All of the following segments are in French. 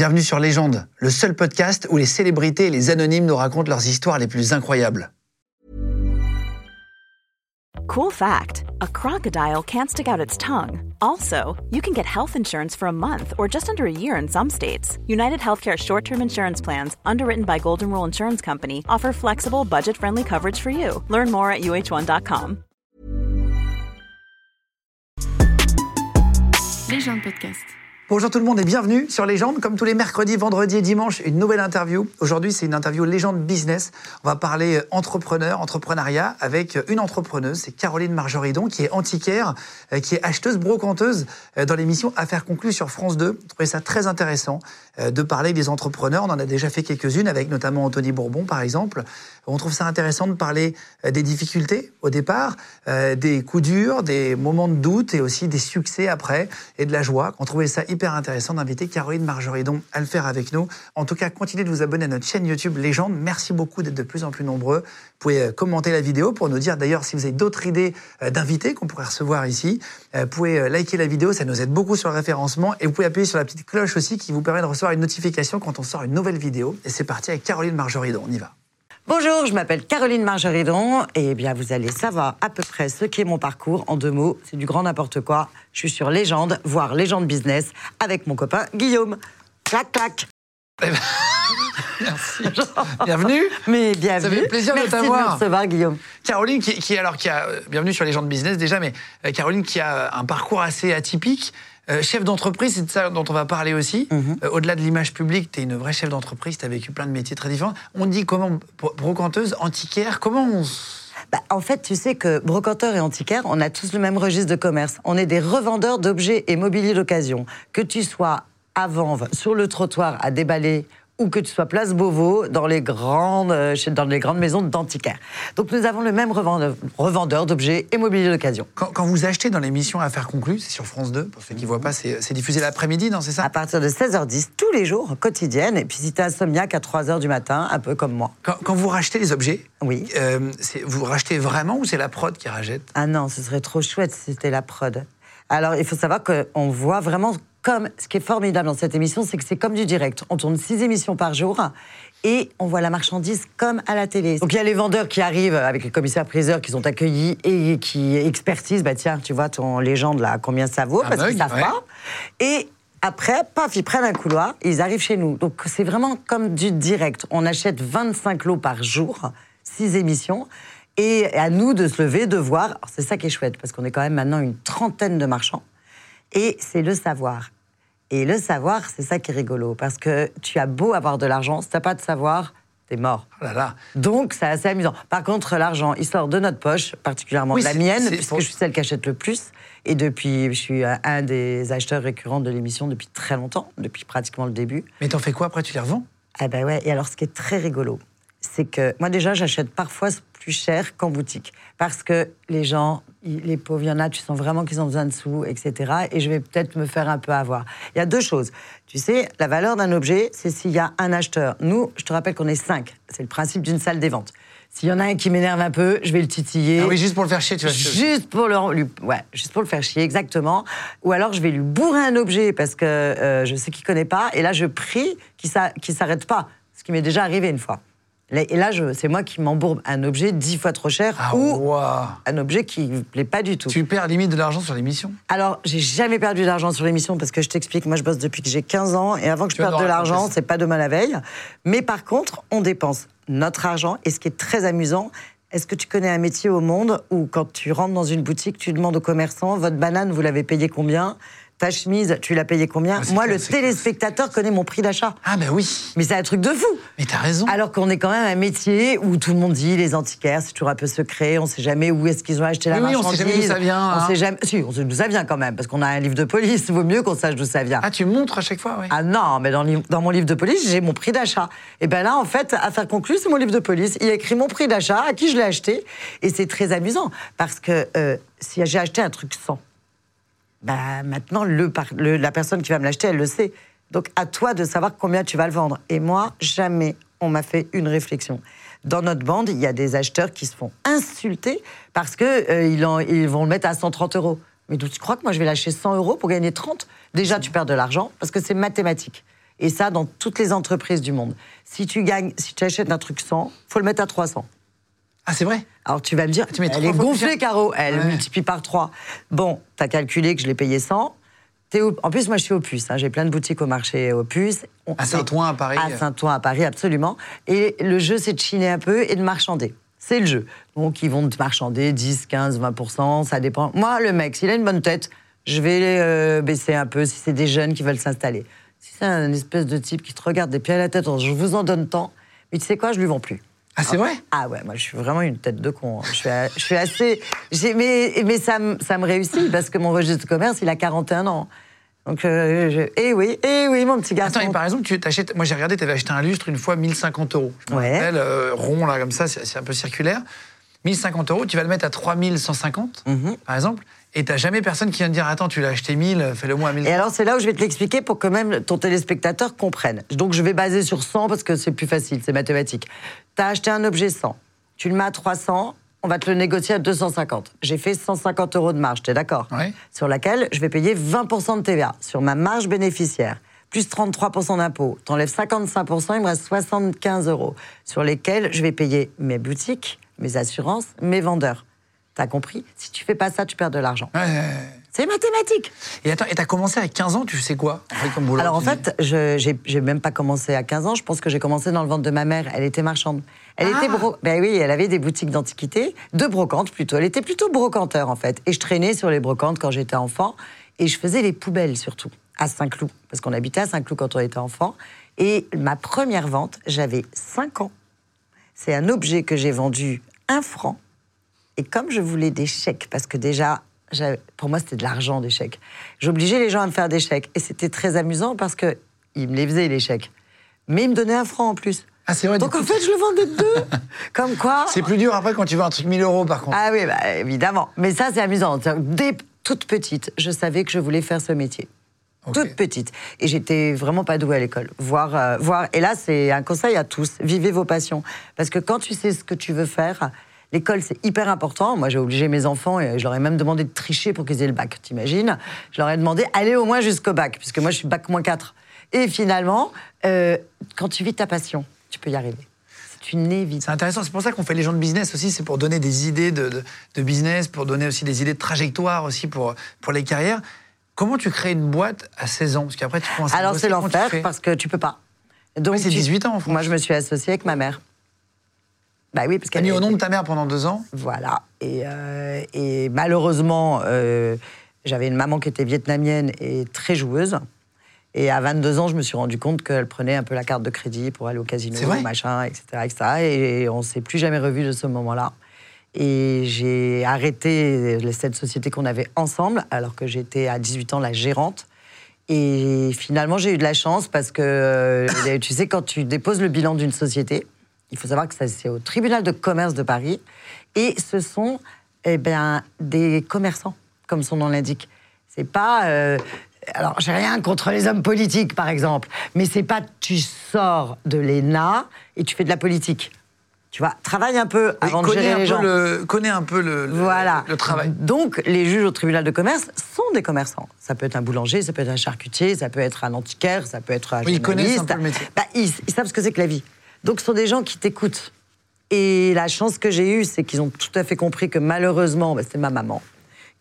Bienvenue sur Légende, le seul podcast où les célébrités et les anonymes nous racontent leurs histoires les plus incroyables. Cool fact a crocodile can't stick out its tongue. Also, you can get health insurance for a month or just under a year in some states. United Healthcare short term insurance plans, underwritten by Golden Rule Insurance Company, offer flexible, budget friendly coverage for you. Learn more at uh1.com. Légende podcast. Bonjour tout le monde et bienvenue sur Légende. Comme tous les mercredis, vendredis et dimanches, une nouvelle interview. Aujourd'hui, c'est une interview Légende Business. On va parler euh, entrepreneur, entrepreneuriat avec euh, une entrepreneuse, c'est Caroline Marjoridon, qui est antiquaire, euh, qui est acheteuse brocanteuse dans l'émission Affaires conclues sur France 2. Je trouvais ça très intéressant de parler des entrepreneurs. On en a déjà fait quelques-unes avec notamment Anthony Bourbon, par exemple. On trouve ça intéressant de parler des difficultés au départ, des coups durs, des moments de doute et aussi des succès après et de la joie. On trouvait ça hyper intéressant d'inviter Caroline Marjoridon à le faire avec nous. En tout cas, continuez de vous abonner à notre chaîne YouTube Légende. Merci beaucoup d'être de plus en plus nombreux. Vous pouvez euh, commenter la vidéo pour nous dire d'ailleurs si vous avez d'autres idées euh, d'invités qu'on pourrait recevoir ici. Euh, vous pouvez liker la vidéo, ça nous aide beaucoup sur le référencement. Et vous pouvez appuyer sur la petite cloche aussi qui vous permet de recevoir une notification quand on sort une nouvelle vidéo. Et c'est parti avec Caroline Marjoridon. On y va. Bonjour, je m'appelle Caroline Marjoridon et bien vous allez savoir à peu près ce qu'est mon parcours en deux mots. C'est du grand n'importe quoi. Je suis sur Légende, voire Légende Business, avec mon copain Guillaume. Clac, clac. Eh ben, merci. bienvenue. Mais bienvenue. Ça fait plaisir de t'avoir. Merci de recevoir, Guillaume. Caroline, qui, alors qui a euh, bienvenue sur Légende Business déjà, mais euh, Caroline qui a un parcours assez atypique. Euh, chef d'entreprise, c'est de ça dont on va parler aussi. Mhm. Euh, au-delà de l'image publique, tu es une vraie chef d'entreprise, tu as vécu plein de métiers très différents. On dit comment brocanteuse, antiquaire, comment on... Bah, en fait, tu sais que brocanteur et antiquaire, on a tous le même registre de commerce. On est des revendeurs d'objets et mobilier d'occasion. Que tu sois à vendre sur le trottoir à déballer ou que tu sois place Beauvau dans les grandes, euh, dans les grandes maisons d'antiquaires. Donc nous avons le même revendeur, d'objets et mobilier d'occasion. Quand, vous achetez dans l'émission Affaires conclues, c'est sur France 2, pour ceux qui ne voient pas, c'est diffusé l'après-midi, non, c'est ça? À partir de 16h10, tous les jours, quotidienne, et puis si tu es insomniaque à 3h du matin, un peu comme moi. Quand, vous rachetez les objets, oui. Euh, vous rachetez vraiment ou c'est la prod qui rachète? Ah non, ce serait trop chouette si c'était la prod. Alors, il faut savoir qu'on voit vraiment comme, ce qui est formidable dans cette émission, c'est que c'est comme du direct. On tourne six émissions par jour et on voit la marchandise comme à la télé. Donc il y a les vendeurs qui arrivent avec les commissaires-priseurs qui sont accueillis et qui expertisent, bah tiens, tu vois ton légende là, combien ça vaut, parce qu'ils savent pas. Et après, paf, ils prennent un couloir, ils arrivent chez nous. Donc c'est vraiment comme du direct. On achète 25 lots par jour, six émissions. Et à nous de se lever, de voir. C'est ça qui est chouette, parce qu'on est quand même maintenant une trentaine de marchands. Et c'est le savoir. Et le savoir, c'est ça qui est rigolo, parce que tu as beau avoir de l'argent, si t'as pas de savoir, t'es mort. Oh là là. Donc, c'est assez amusant. Par contre, l'argent, il sort de notre poche, particulièrement de la mienne, puisque je suis celle qui achète le plus. Et depuis, je suis un des acheteurs récurrents de l'émission depuis très longtemps, depuis pratiquement le début. Mais t'en fais quoi après Tu les revends? Ah ben ouais. Et alors, ce qui est très rigolo, c'est que moi déjà, j'achète parfois plus cher qu'en boutique. Parce que les gens, les pauvres, il y en a, tu sens vraiment qu'ils ont besoin de sous, etc. Et je vais peut-être me faire un peu avoir. Il y a deux choses. Tu sais, la valeur d'un objet, c'est s'il y a un acheteur. Nous, je te rappelle qu'on est cinq. C'est le principe d'une salle des ventes. S'il y en a un qui m'énerve un peu, je vais le titiller. Ah oui, juste pour le faire chier, tu vas Juste pour le, ouais, juste pour le faire chier, exactement. Ou alors je vais lui bourrer un objet parce que euh, je sais qu'il connaît pas, et là je prie qu'il ne s'arrête pas, ce qui m'est déjà arrivé une fois. Et là, c'est moi qui m'embourbe un objet dix fois trop cher ah, ou un objet qui ne plaît pas du tout. Tu perds limite de l'argent sur l'émission? Alors, j'ai jamais perdu d'argent sur l'émission parce que je t'explique, moi je bosse depuis que j'ai 15 ans et avant que je perde de l'argent, c'est pas demain la veille. Mais par contre, on dépense notre argent et ce qui est très amusant, est-ce que tu connais un métier au monde où quand tu rentres dans une boutique, tu demandes au commerçant, votre banane, vous l'avez payée combien? Ta chemise, tu l'as payée combien ah, Moi, le téléspectateur connaît mon prix d'achat. Ah, ben oui. Mais c'est un truc de fou. Mais t'as raison. Alors qu'on est quand même un métier où tout le monde dit les antiquaires, c'est toujours un peu secret, on sait jamais où est-ce qu'ils ont acheté la marchandise. Oui, on sait jamais d'où ça vient. On sait jamais. Si, on sait d'où ça vient quand même, parce qu'on a un livre de police. Il vaut mieux qu'on sache d'où ça vient. Ah, tu montres à chaque fois, oui. Ah non, mais dans, dans mon livre de police, j'ai mon prix d'achat. Et ben là, en fait, affaire conclue, c'est mon livre de police. Il a écrit mon prix d'achat, à qui je l'ai acheté, et c'est très amusant parce que euh, si j'ai acheté un truc sans bah, maintenant, le, la personne qui va me l'acheter, elle le sait. Donc, à toi de savoir combien tu vas le vendre. Et moi, jamais on m'a fait une réflexion. Dans notre bande, il y a des acheteurs qui se font insulter parce qu'ils euh, ils vont le mettre à 130 euros. Mais tu crois que moi, je vais lâcher 100 euros pour gagner 30 Déjà, tu perds de l'argent parce que c'est mathématique. Et ça, dans toutes les entreprises du monde. Si tu gagnes, si tu achètes un truc 100, faut le mettre à 300. Ah, c'est vrai Alors tu vas me dire, Tu mets elle est gonflée. Caro. Elle Ouais. multiplie par 3. Bon, t'as calculé que je l'ai payé 100. T'es au- En plus, moi, je suis au puce. hein. J'ai plein de boutiques au marché au puce. On- À Saint-Ouen, à Paris. À Saint-Ouen, à Paris, absolument. Et le jeu, c'est de chiner un peu et de marchander. C'est le jeu. Donc, ils vont te marchander 10, 15, 20% ça dépend. Moi, le mec, s'il a une bonne tête, je vais euh, baisser un peu si c'est des jeunes qui veulent s'installer. Si c'est un espèce de type qui te regarde des pieds à la tête, je vous en donne tant, mais tu sais quoi, je lui vends plus. Ah, c'est vrai? Ah ouais, moi je suis vraiment une tête de con. hein. Je suis, je suis assez. Mais, mais ça, me- ça me réussit parce que mon registre de commerce, il a 41 ans. Donc, euh, je- eh oui, eh oui, mon petit garçon. Attends, et par exemple, tu t'achètes. Moi, j'ai regardé, tu avais acheté un lustre une fois 1050 euros. Je me Ouais. rappelle, euh, rond, là, comme ça, c'est un peu circulaire. 1050 euros, tu vas le mettre à 3150, Mhm. par exemple, et t'as jamais personne qui vient te dire Attends, tu l'as acheté 1000, fais-le moi à 1000. Et alors, c'est là où je vais te l'expliquer pour que même ton téléspectateur comprenne. Donc, je vais baser sur 100 parce que c'est plus facile, c'est mathématique. Tu as acheté un objet 100, tu le mets à 300, on va te le négocier à 250. J'ai fait 150 euros de marge, t'es d'accord Ouais. Sur laquelle je vais payer 20% de TVA sur ma marge bénéficiaire, plus 33% d'impôt. T'enlèves 55%, il me reste 75 euros, sur lesquels je vais payer mes boutiques, mes assurances, mes vendeurs. T'as compris? Si tu fais pas ça, tu perds de l'argent. Ouais, ouais, ouais. C'est mathématique. Et attends, et t'as commencé à 15 ans, tu sais quoi? Comme boulot, Alors en fait, je j'ai même pas commencé à 15 ans. Je pense que j'ai commencé dans le ventre de ma mère. Elle était marchande. Elle Ah. était bro... Ben oui, elle avait des boutiques d'antiquité, de brocantes plutôt. Elle était plutôt brocanteur en fait. Et je traînais sur les brocantes quand j'étais enfant. Et je faisais les poubelles surtout à Saint-Cloud parce qu'on habitait à Saint-Cloud quand on était enfant. Et ma première vente, j'avais 5 ans. C'est un objet que j'ai vendu un franc. Et comme je voulais des chèques, parce que déjà, pour moi, c'était de l'argent, des chèques, j'obligeais les gens à me faire des chèques. Et c'était très amusant parce qu'ils me les faisaient, les chèques. Mais ils me donnaient un franc en plus. Ah, c'est vrai, Donc en fait, je le vendais deux. Comme quoi. C'est plus dur après quand tu veux un truc 1000 euros, par contre. Ah oui, bah, évidemment. Mais ça, c'est amusant. Dès toute petite, je savais que je voulais faire ce métier. Toute petite. Et j'étais vraiment pas douée à l'école. Voir, euh, voir. Et là, c'est un conseil à tous. Vivez vos passions. Parce que quand tu sais ce que tu veux faire, l'école, c'est hyper important. Moi, j'ai obligé mes enfants, et je leur ai même demandé de tricher pour qu'ils aient le bac. T'imagines? Je leur ai demandé, allez au moins jusqu'au bac, puisque moi, je suis bac moins 4. Et finalement, euh, quand tu vis ta passion, tu peux y arriver. C'est une évidence. C'est intéressant, c'est pour ça qu'on fait les gens de business aussi, c'est pour donner des idées de, de- de business, pour donner aussi des idées de trajectoire aussi pour, pour les carrières. Comment tu crées une boîte à 16 ans? Parce qu'après, tu commences à Alors c'est l'enfer parce que tu peux pas. Donc Oui, c'est tu- 18 ans en France. Moi je me suis associée avec ma mère. Bah oui parce qu'elle mis au nom de ta mère pendant deux ans? Voilà et, euh, et malheureusement euh, j'avais une maman qui était vietnamienne et très joueuse. Et à 22 ans, je me suis rendu compte qu'elle prenait un peu la carte de crédit pour aller au casino, machin, etc., etc. Et on s'est plus jamais revus de ce moment-là. Et j'ai arrêté cette société qu'on avait ensemble, alors que j'étais à 18 ans la gérante. Et finalement, j'ai eu de la chance parce que, euh, tu sais, quand tu déposes le bilan d'une société, il faut savoir que ça, c'est au tribunal de commerce de Paris. Et ce sont eh ben, des commerçants, comme son nom l'indique. C'est pas. euh, alors, j'ai rien contre les hommes politiques, par exemple, mais c'est pas tu sors de l'ENA et tu fais de la politique. Tu vois, travaille un peu Oui, avant de connais gérer les gens. le, connais un peu le, le- Voilà. le travail. Donc, les juges au tribunal de commerce sont des commerçants. Ça peut être un boulanger, ça peut être un charcutier, ça peut être un antiquaire, ça peut être un Oui, ils connaissent un journaliste. peu le métier. Bah, ils, ils savent ce que c'est que la vie. Donc, ce sont des gens qui t'écoutent. Et la chance que j'ai eue, c'est qu'ils ont tout à fait compris que malheureusement, bah, c'était ma maman.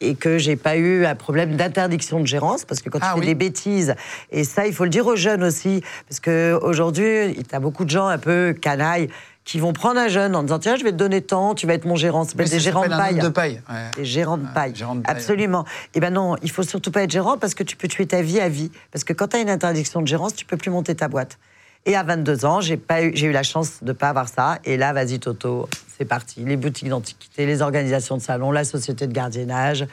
Et que j'ai pas eu un problème d'interdiction de gérance, parce que quand Ah tu fais oui. des bêtises, et ça, il faut le dire aux jeunes aussi, parce qu'aujourd'hui, tu as beaucoup de gens un peu canailles qui vont prendre un jeune en disant Tiens, je vais te donner tant, tu vas être mon gérant. Oui, des gérants de paille. de paille. ouais. Des gérants de Ouais, paille. Absolument. Eh ben non, il faut surtout pas être gérant parce que tu peux tuer ta vie à vie. Parce que quand tu as une interdiction de gérance, tu peux plus monter ta boîte. Et à 22 ans, j'ai pas eu, j'ai eu la chance de pas avoir ça. Et là, vas-y Toto, c'est parti. Les boutiques d'antiquité, les organisations de salon, la société de gardiennage.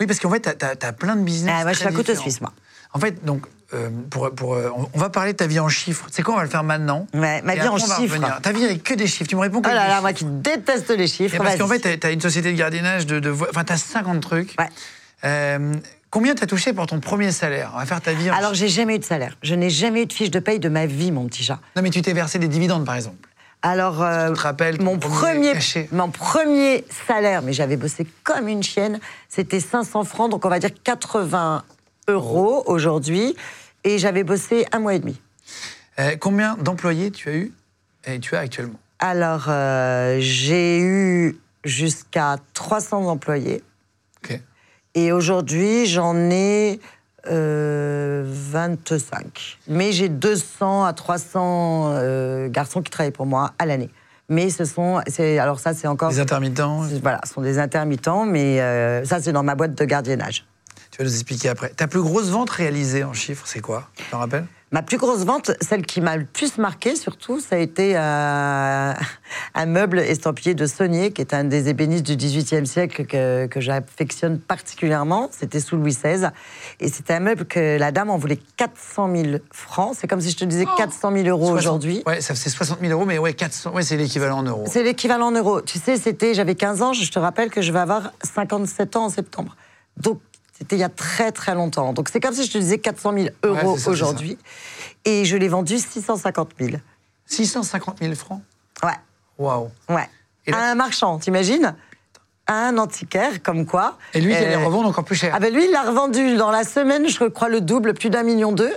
Oui, parce qu'en fait, tu as, plein de business. Ah, moi, je suis à couteau suisse, moi. En fait, donc, euh, pour, pour, euh, on- va parler de ta vie en chiffres. C'est quoi, on va le faire maintenant Ouais, ma vie en chiffres. Ta vie avec que des chiffres. Tu me réponds que Oh là là, moi qui déteste les chiffres. Et parce qu'en fait, tu as, une société de gardiennage de. de Enfin, tu as 50 trucs. Ouais. Euh, combien t'as touché pour ton premier salaire? On va faire ta vie en Alors, j'ai jamais eu de salaire. Je n'ai jamais eu de fiche de paye de ma vie, mon petit chat. Non, mais tu t'es versé des dividendes, par exemple. Alors, euh, te rappelles ton mon premier premier, cachet mon premier salaire, mais j'avais bossé comme une chienne, c'était 500 francs, donc on va dire 80 euros aujourd'hui, et j'avais bossé un mois et demi. Euh, combien d'employés tu as eu et tu as actuellement? Alors, euh, j'ai eu jusqu'à 300 employés. Et aujourd'hui, j'en ai euh, 25. Mais j'ai 200 à 300 euh, garçons qui travaillent pour moi à l'année. Mais ce sont. Alors, ça, c'est encore. Les intermittents, Voilà, ce sont des intermittents, mais euh, ça, c'est dans ma boîte de gardiennage. Tu vas nous expliquer après. Ta plus grosse vente réalisée en chiffres, c'est quoi? Tu t'en rappelles? Ma plus grosse vente, celle qui m'a le plus marqué surtout, ça a été euh, un meuble estampillé de Saunier, qui est un des ébénistes du XVIIIe siècle que, que j'affectionne particulièrement. C'était sous Louis XVI. Et c'était un meuble que la dame en voulait 400 000 francs. C'est comme si je te disais 400 000 euros 60 aujourd'hui. Ouais, ça fait 60 000 euros, mais ouais, 400, ouais, c'est l'équivalent en euros. C'est l'équivalent en euros. Tu sais, c'était, j'avais 15 ans, je te rappelle que je vais avoir 57 ans en septembre. Donc, c'était il y a très très longtemps. Donc, c'est comme si je te disais 400 000 euros aujourd'hui. Et je l'ai vendu 650 000. 650 000 francs? Ouais. Waouh Ouais. Et là- À un marchand, t'imagines? À un antiquaire, comme quoi. Et lui, il Euh, allait revendre encore plus cher. Ah ben lui, il l'a revendu dans la semaine, je crois, le double, plus d'un million deux.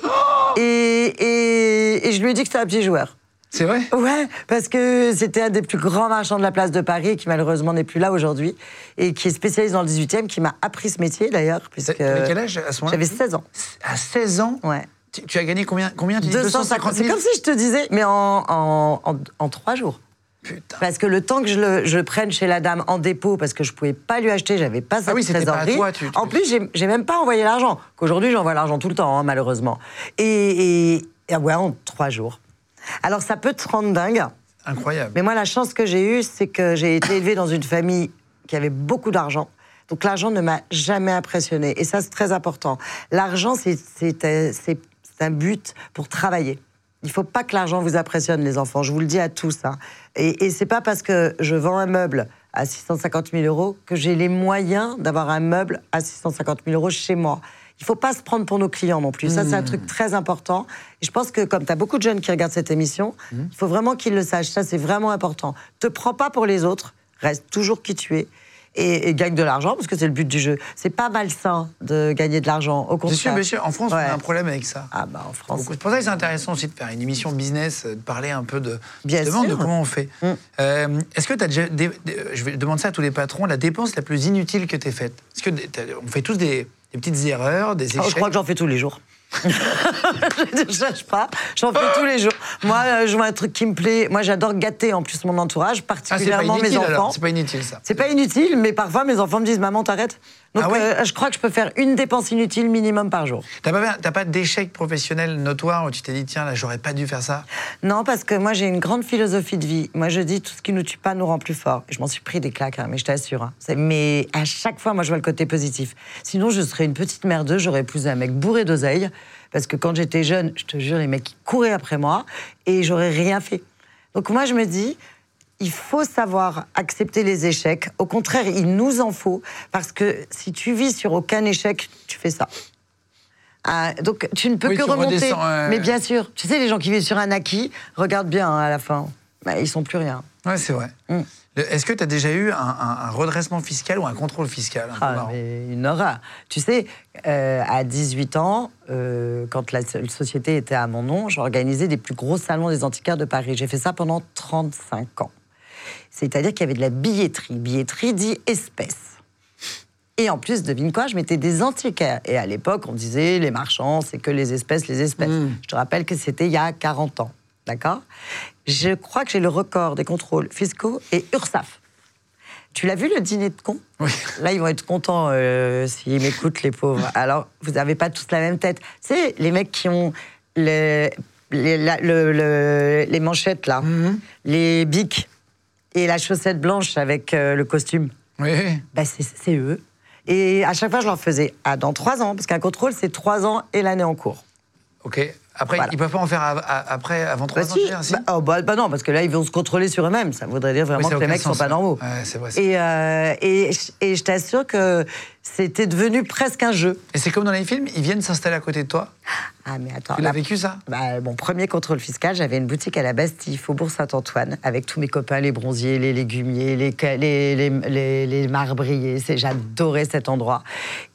et, et, et je lui ai dit que c'était un petit joueur. C'est vrai? Ouais, parce que c'était un des plus grands marchands de la place de Paris, qui malheureusement n'est plus là aujourd'hui, et qui est spécialisé dans le 18e, qui m'a appris ce métier d'ailleurs. puisque T'avais quel âge à ce moment-là? J'avais 16 ans. À 16 ans? Ouais. tu, tu as gagné combien, combien? Tu dis 250 C'est 000 comme si je te disais, mais en, en, en, jours. Putain. Parce que le temps que je le, je le prenne chez la dame en dépôt, parce que je pouvais pas lui acheter, j'avais pas cette Ah oui, c'était pas à trésorerie. toi, tu- tu- En plus, j'ai- j'ai même pas envoyé l'argent. Qu'aujourd'hui, j'envoie l'argent tout le temps, hein, malheureusement. Et, et, et ouais, en trois jours. Alors, ça peut te rendre dingue. Incroyable. Mais moi, la chance que j'ai eue, c'est que j'ai été élevée dans une famille qui avait beaucoup d'argent. Donc l'argent ne m'a jamais impressionné. Et ça, c'est très important. L'argent, c'est un- c'est un but pour travailler. Il ne faut pas que l'argent vous impressionne, les enfants. Je vous le dis à tous. hein. Et, et c'est pas parce que je vends un meuble à 650 000 euros que j'ai les moyens d'avoir un meuble à 650 000 euros chez moi. Il ne faut pas se prendre pour nos clients non plus. Ça, c'est un truc très important. Et je pense que comme tu as beaucoup de jeunes qui regardent cette émission, il faut vraiment qu'ils le sachent. Ça, c'est vraiment important. Te prends pas pour les autres. Reste toujours qui tu es. Et, et gagne de l'argent, parce que c'est le but du jeu. C'est pas malsain de gagner de l'argent. Au contraire. sûr, bien sûr. En France, on a un problème avec ça. Ah bah en France. C'est pour ça que c'est intéressant aussi de faire une émission business, euh, de parler un peu de, Bien justement, de sûr. comment on fait. Mm. Euh, Est-ce que tu as déjà, dé- dé- je vais demander ça à tous les patrons, la dépense la plus inutile que tu aies faite? Est-ce que on fait tous des, des petites erreurs, des échecs Oh, je crois que j'en fais tous les jours. Je ne cherche pas, j'en fais tous les jours. Moi, euh, je vois un truc qui me plaît. Moi, j'adore gâter en plus mon entourage, Ah, particulièrement mes enfants. C'est pas inutile ça. C'est pas inutile, mais parfois mes enfants me disent Maman, t'arrêtes? Donc, Ah ouais euh, je crois que je peux faire une dépense inutile minimum par jour. T'as pas, pas d'échec professionnel notoire où tu t'es dit, tiens, là, j'aurais pas dû faire ça? Non, parce que moi, j'ai une grande philosophie de vie. Moi, je dis tout ce qui nous tue pas nous rend plus fort. Je m'en suis pris des claques, hein, mais je t'assure. hein. Mais à chaque fois, moi, je vois le côté positif. Sinon, je serais une petite merdeuse. J'aurais épousé un mec bourré d'oseille. Parce que quand j'étais jeune, je te jure, les mecs ils couraient après moi et j'aurais rien fait. Donc moi, je me dis, il faut savoir accepter les échecs. Au contraire, il nous en faut. Parce que si tu vis sur aucun échec, tu fais ça. Ah, donc tu ne peux Oui, que remonter. ouais. Mais bien sûr, tu sais, les gens qui vivent sur un acquis, regarde bien hein, à la fin. Bah, ils sont plus rien. Ouais, c'est vrai. Mm. Est-ce que tu as déjà eu un, un- un redressement fiscal ou un contrôle fiscal un Ah, mais une horreur. Tu sais, euh, à 18 ans, euh, quand la so- société était à mon nom, j'organisais des plus gros salons des antiquaires de Paris. J'ai fait ça pendant 35 ans. C'est-à-dire qu'il y avait de la billetterie. Billetterie dit espèce. Et en plus, devine quoi, je mettais des antiquaires. Et à l'époque, on disait, les marchands, c'est que les espèces, les espèces. Je te rappelle que c'était il y a 40 ans. D'accord? Je crois que j'ai le record des contrôles fiscaux et URSAF. Tu l'as vu, le dîner de cons? Oui. Là, ils vont être contents euh, s'ils m'écoutent, les pauvres. Alors, vous n'avez pas tous la même tête. C'est les mecs qui ont les, les, la- le- le- les manchettes, là, les bics et la chaussette blanche avec euh, le costume. Oui. Bah, c'est eux. Et à chaque fois, je leur faisais ah, dans trois ans, parce qu'un contrôle, c'est trois ans et l'année en cours. Ok. Après, Voilà. ils peuvent pas en faire à- à- après, avant trois Bah, ans si. si Bah, oh, bah, bah non, parce que là, ils vont se contrôler sur eux-mêmes. Ça voudrait dire vraiment que les mecs sont sens, pas normaux. Ouais, c'est vrai. Et, euh, et, et je t'assure que C'était devenu presque un jeu. Et c'est comme dans les films, ils viennent s'installer à côté de toi. Ah, mais attends. Tu l'as la- vécu ça? Bah, mon premier contrôle fiscal, j'avais une boutique à la Bastille, Faubourg Saint-Antoine, avec tous mes copains, les bronziers, les légumiers, les, ca- les, les, les- les marbriers. J'adorais cet endroit.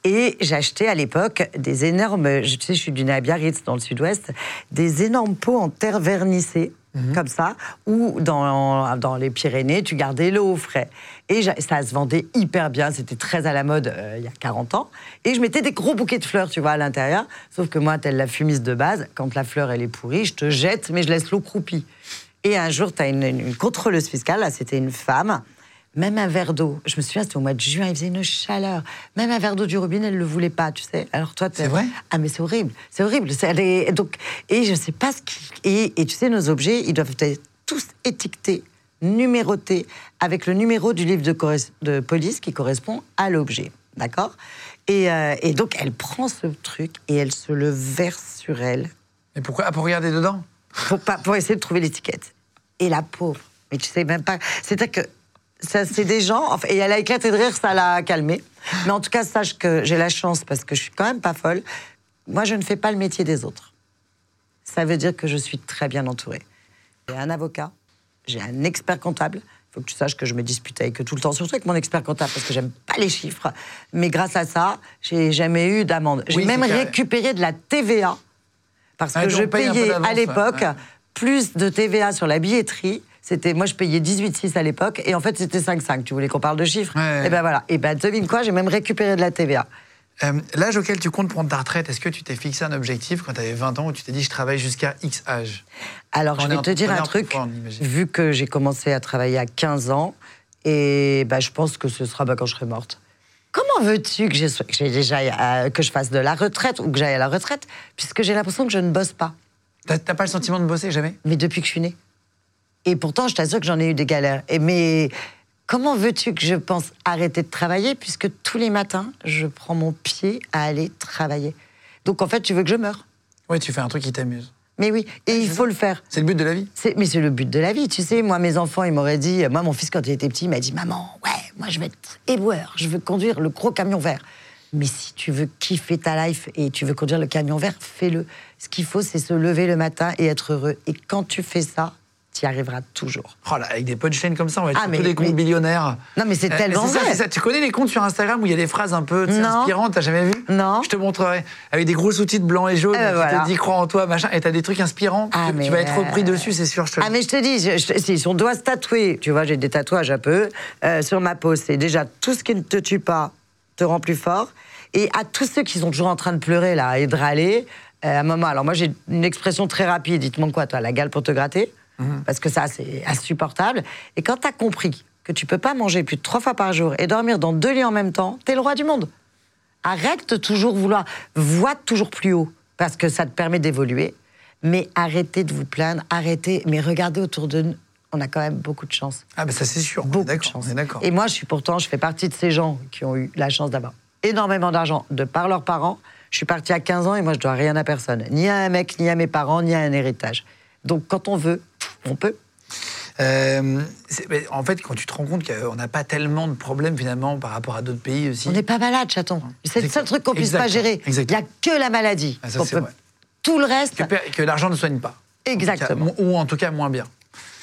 Et j'achetais à l'époque des énormes, je, tu sais, je suis du Biarritz, dans le sud-ouest, des énormes pots en terre vernissée. Comme ça, ou dans, dans les Pyrénées, tu gardais l'eau au frais. Et ça se vendait hyper bien, c'était très à la mode euh, il y a 40 ans. Et je mettais des gros bouquets de fleurs, tu vois, à l'intérieur. Sauf que moi, telle la fumiste de base, quand la fleur, elle est pourrie, je te jette, mais je laisse l'eau croupie. Et un jour, tu as une, une contrôleuse fiscale, là, c'était une femme. Même un verre d'eau, je me souviens, c'était au mois de juin, il faisait une chaleur. Même un verre d'eau du robinet, elle ne le voulait pas, tu sais. Alors toi, C'est vrai? Ah, mais c'est horrible, c'est horrible. Est- donc, et je sais pas ce qui. Et, et tu sais, nos objets, ils doivent être tous étiquetés, numérotés, avec le numéro du livre de, police qui correspond à l'objet. D'accord? Et, euh, et donc, elle prend ce truc et elle se le verse sur elle Mais pourquoi ah, Pour regarder dedans? Pour, pas, pour essayer de trouver l'étiquette. Et la pauvre, mais tu sais même pas. C'est-à-dire que ça, c'est des gens, enfin, et elle a éclaté de rire, ça l'a calmée. Mais en tout cas, sache que j'ai la chance, parce que je suis quand même pas folle, moi je ne fais pas le métier des autres. Ça veut dire que je suis très bien entourée. J'ai un avocat, j'ai un expert comptable. Il faut que tu saches que je me dispute avec eux tout le temps, surtout avec mon expert comptable, parce que j'aime pas les chiffres. Mais grâce à ça, j'ai jamais eu d'amende. J'ai Oui, même récupéré de la TVA, parce Ah, que je payais à l'époque ouais. plus de TVA sur la billetterie. C'était, moi, je payais 18,6 à l'époque, et en fait, c'était 5,5. Tu voulais qu'on parle de chiffres Ouais. Et ben voilà. Et ben, devine quoi, j'ai même récupéré de la TVA. Euh, L'âge auquel tu comptes prendre ta retraite, est-ce que tu t'es fixé un objectif quand tu avais 20 ans où tu t'es dit je travaille jusqu'à X âge? Alors, Quand je vais te dire un truc. Vu que j'ai commencé à travailler à 15 ans, et ben, je pense que ce sera ben, quand je serai morte. Comment veux-tu que, que, déjà, euh, que je fasse de la retraite ou que j'aille à la retraite, puisque j'ai l'impression que je ne bosse pas? T'as pas le sentiment de bosser jamais? Mais depuis que je suis née. Et pourtant, je t'assure que j'en ai eu des galères. Et mais comment veux-tu que je pense arrêter de travailler puisque tous les matins, je prends mon pied à aller travailler? Donc en fait, tu veux que je meure Oui, tu fais un truc qui t'amuse. Mais oui, et il faut le faire. C'est le but de la vie. Mais c'est le but de la vie, tu sais. Moi, mes enfants, ils m'auraient dit. Moi, mon fils, quand il était petit, il m'a dit Maman, ouais, moi, je vais être éboueur. Je veux conduire le gros camion vert. Mais si tu veux kiffer ta life et tu veux conduire le camion vert, fais-le. Ce qu'il faut, c'est se lever le matin et être heureux. Et quand tu fais ça, tu y arriveras toujours. Oh là, avec des punchlines comme ça, on va être Ah, mais- tous des comptes mais- billionnaires. Non, mais c'est Euh, tellement vrai. c'est ça. Tu connais les comptes sur Instagram où il y a des phrases un peu tu inspirantes, t'as jamais vu Non. Je te montrerai. Avec des gros sous-titres blancs et jaunes, Eh ben qui voilà. te dit crois en toi, machin, et t'as des trucs inspirants. Ah, tu, tu vas être euh, repris dessus, c'est sûr. Je te Ah dis. mais je te dis, je- je- si on doit se tatouer, tu vois, j'ai des tatouages un peu euh, sur ma peau. C'est déjà tout ce qui ne te tue pas te rend plus fort. Et à tous ceux qui sont toujours en train de pleurer là et de râler, euh, à un moment. Alors moi j'ai une expression très rapide. Dites-moi quoi, toi, la gale pour te gratter, parce que ça c'est insupportable. Et quand t'as compris que tu peux pas manger plus de trois fois par jour et dormir dans deux lits en même temps, t'es le roi du monde. Arrête de toujours vouloir, vois toujours plus haut, parce que ça te permet d'évoluer. Mais arrêtez de vous plaindre, arrêtez, mais regardez autour de nous. On a quand même beaucoup de chance. Ah, ben ça, c'est sûr. Beaucoup de chance. on est d'accord. Et moi, je suis pourtant, je fais partie de ces gens qui ont eu la chance d'avoir énormément d'argent de par leurs parents. Je suis partie à 15 ans et moi, je dois rien à personne. Ni à un mec, ni à mes parents, ni à un héritage. Donc, quand on veut, on peut. Euh, en fait, quand tu te rends compte qu'on n'a pas tellement de problèmes finalement par rapport à d'autres pays aussi. On n'est pas malade, chaton. C'est le seul truc qu'on puisse pas Exactement, gérer. Il n'y a que la maladie. Ah, ça, peut-. Tout le reste, que, que l'argent ne soigne pas. Exactement. En cas, ou en tout cas moins bien.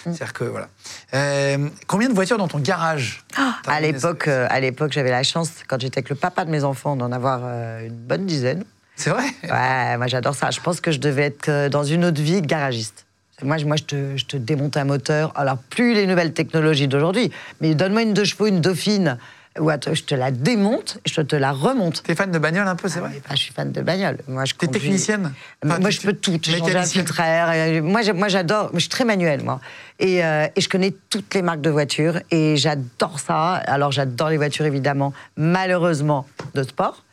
C'est-à-dire que voilà. Euh, combien de voitures dans ton garage T'as à l'époque, euh, à l'époque, j'avais la chance, quand j'étais avec le papa de mes enfants, d'en avoir une bonne dizaine. C'est vrai? Ouais, moi j'adore ça. Je pense que je devais être dans une autre vie garagiste. Moi, je- moi je, te, je te démonte un moteur. Alors, plus les nouvelles technologies d'aujourd'hui, mais donne-moi une deux chevaux, une dauphine, ou je te la démonte et je te la remonte. T'es fan de bagnole un peu, c'est Ah, vrai bah, je suis fan de bagnole. Moi, je T'es conduis- technicienne Enfin, moi, tu- je peux tout. J'ai un filtre à air. Moi, moi, j'adore. Je suis très manuel, moi. Et, euh, et je connais toutes les marques de voitures. Et j'adore ça. Alors, j'adore les voitures, évidemment, malheureusement, de sport.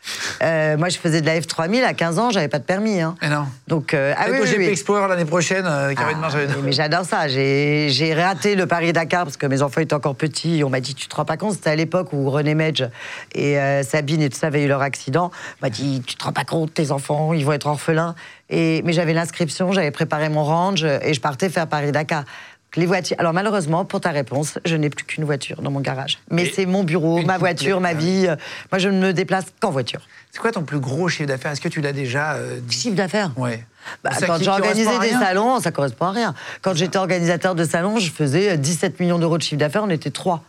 Euh, moi, je faisais de la F3000 à 15 ans. J'avais pas de permis. hein. Mais non. Donc, euh, ah oui, oui, GP oui. Explorer l'année prochaine, euh, Ah, Marge, mais, mais j'adore ça. J'ai j'ai raté le Paris-Dakar parce que mes enfants étaient encore petits. On m'a dit, tu te rends pas compte, c'était à l'époque où René Medge et euh, Sabine et tout ça avaient eu leur accident. On m'a dit, tu te rends pas compte, tes enfants, ils vont être orphelins. Et, mais j'avais l'inscription, j'avais préparé mon range et je partais faire Paris-Dakar. Les voitures. Alors malheureusement, pour ta réponse, je n'ai plus qu'une voiture dans mon garage. Mais c'est mon bureau, ma voiture, ma vie. Euh, Moi, je ne me déplace qu'en voiture. C'est quoi ton plus gros chiffre d'affaires? Est-ce que tu l'as déjà euh, dit? Chiffre d'affaires? Ouais. Bah, quand j'ai organisé à des salons, ça correspond à rien. Quand j'étais organisateur de salons, je faisais 17 millions d'euros de chiffre d'affaires, on était trois.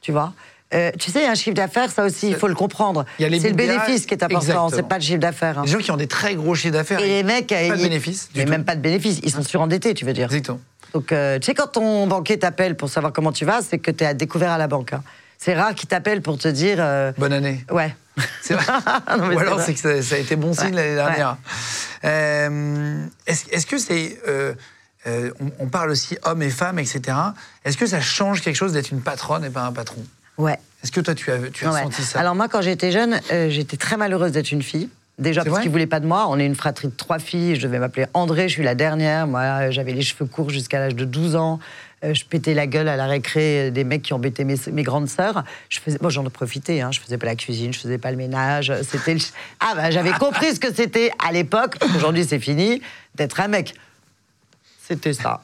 Tu vois? Euh, Tu sais, un chiffre d'affaires, ça aussi, il faut le comprendre. C'est le bénéfice qui est important, c'est pas le chiffre d'affaires. hein. Les gens qui ont des très gros chiffres d'affaires. Et les mecs, pas de ils- du Mais même pas de bénéfices, ils sont surendettés, tu veux dire. Exactement. Donc, euh, tu sais, quand ton banquier t'appelle pour savoir comment tu vas, c'est que tu es à découvert à la banque. hein. C'est rare qu'il t'appelle pour te dire. euh, Bonne année. Ouais. C'est vrai. Non, mais Ou c'est alors vrai. c'est que ça, ça a été bon signe l'année dernière. Euh, Est-ce est-ce que c'est. euh, euh, on, on parle aussi hommes et femmes, etc. Est-ce que ça change quelque chose d'être une patronne et pas un patron? Ouais. Est-ce que toi, tu as, tu as Ouais. senti ça? Alors moi, quand j'étais jeune, euh, j'étais très malheureuse d'être une fille. Déjà parce qu'ils voulaient pas de moi. On est une fratrie de trois filles. Je devais m'appeler André. Je suis la dernière. Moi, euh, j'avais les cheveux courts jusqu'à l'âge de 12 ans. Euh, je pétais la gueule à la récré des mecs qui embêtaient mes, mes grandes sœurs. Je faisais, moi, j'en ai profité. Hein. Je faisais pas la cuisine, je faisais pas le ménage. C'était le... ah bah j'avais compris ce que c'était à l'époque. parce qu'Aujourd'hui, c'est fini d'être un mec. C'était ça.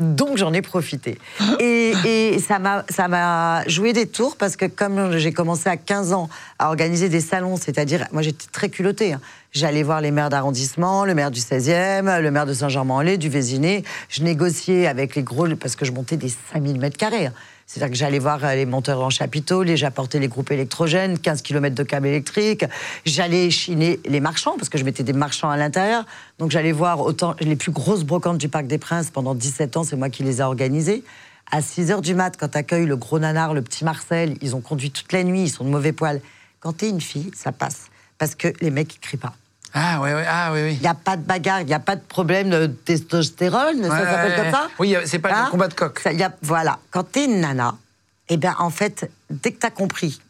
Donc j'en ai profité. Et, et ça m'a joué des tours parce que comme j'ai commencé à 15 ans à organiser des salons, c'est-à-dire, moi j'étais très culottée. hein. J'allais voir les maires d'arrondissement, le maire du 16e, le maire de Saint-Germain-en-Laye, du Vésiné. Je négociais avec les gros, parce que je montais des 5000 mètres carrés. C'est-à-dire que j'allais voir euh, les monteurs en chapiteau, les j'apportais les groupes électrogènes, 15 km de câbles électriques. J'allais chiner les marchands, parce que je mettais des marchands à l'intérieur. Donc j'allais voir autant les plus grosses brocantes du Parc des Princes pendant 17 ans, c'est moi qui les ai organisées. À 6 h du mat, quand t'accueilles le gros nanar, le petit Marcel, ils ont conduit toute la nuit, ils sont de mauvais poils. Quand t'es une fille, ça passe. Parce que les mecs, ils crient pas. Ah, ouais, ouais, ah, oui, oui. Il n'y a pas de bagarre, il n'y a pas de problème de testostérone, ça Ouais, s'appelle ouais, comme ça Oui, c'est pas Hein le combat de coq. Ça, y a- Voilà, quand t'es une nana, eh bien en fait, dès que t'as compris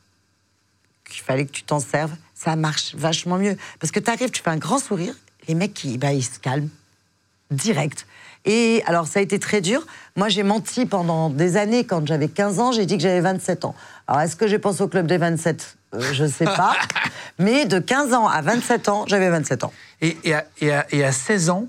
qu'il fallait que tu t'en serves, ça marche vachement mieux. Parce que t'arrives, tu fais un grand sourire, les mecs, ils, bah, ils se calment, direct. Et alors, ça a été très dur. Moi, j'ai menti pendant des années. Quand j'avais 15 ans, j'ai dit que j'avais 27 ans. Alors, est-ce que j'ai pensé au club des 27 Euh, Je sais pas. Mais de 15 ans à 27 ans, j'avais 27 ans. Et, et à, et à- et à 16 ans,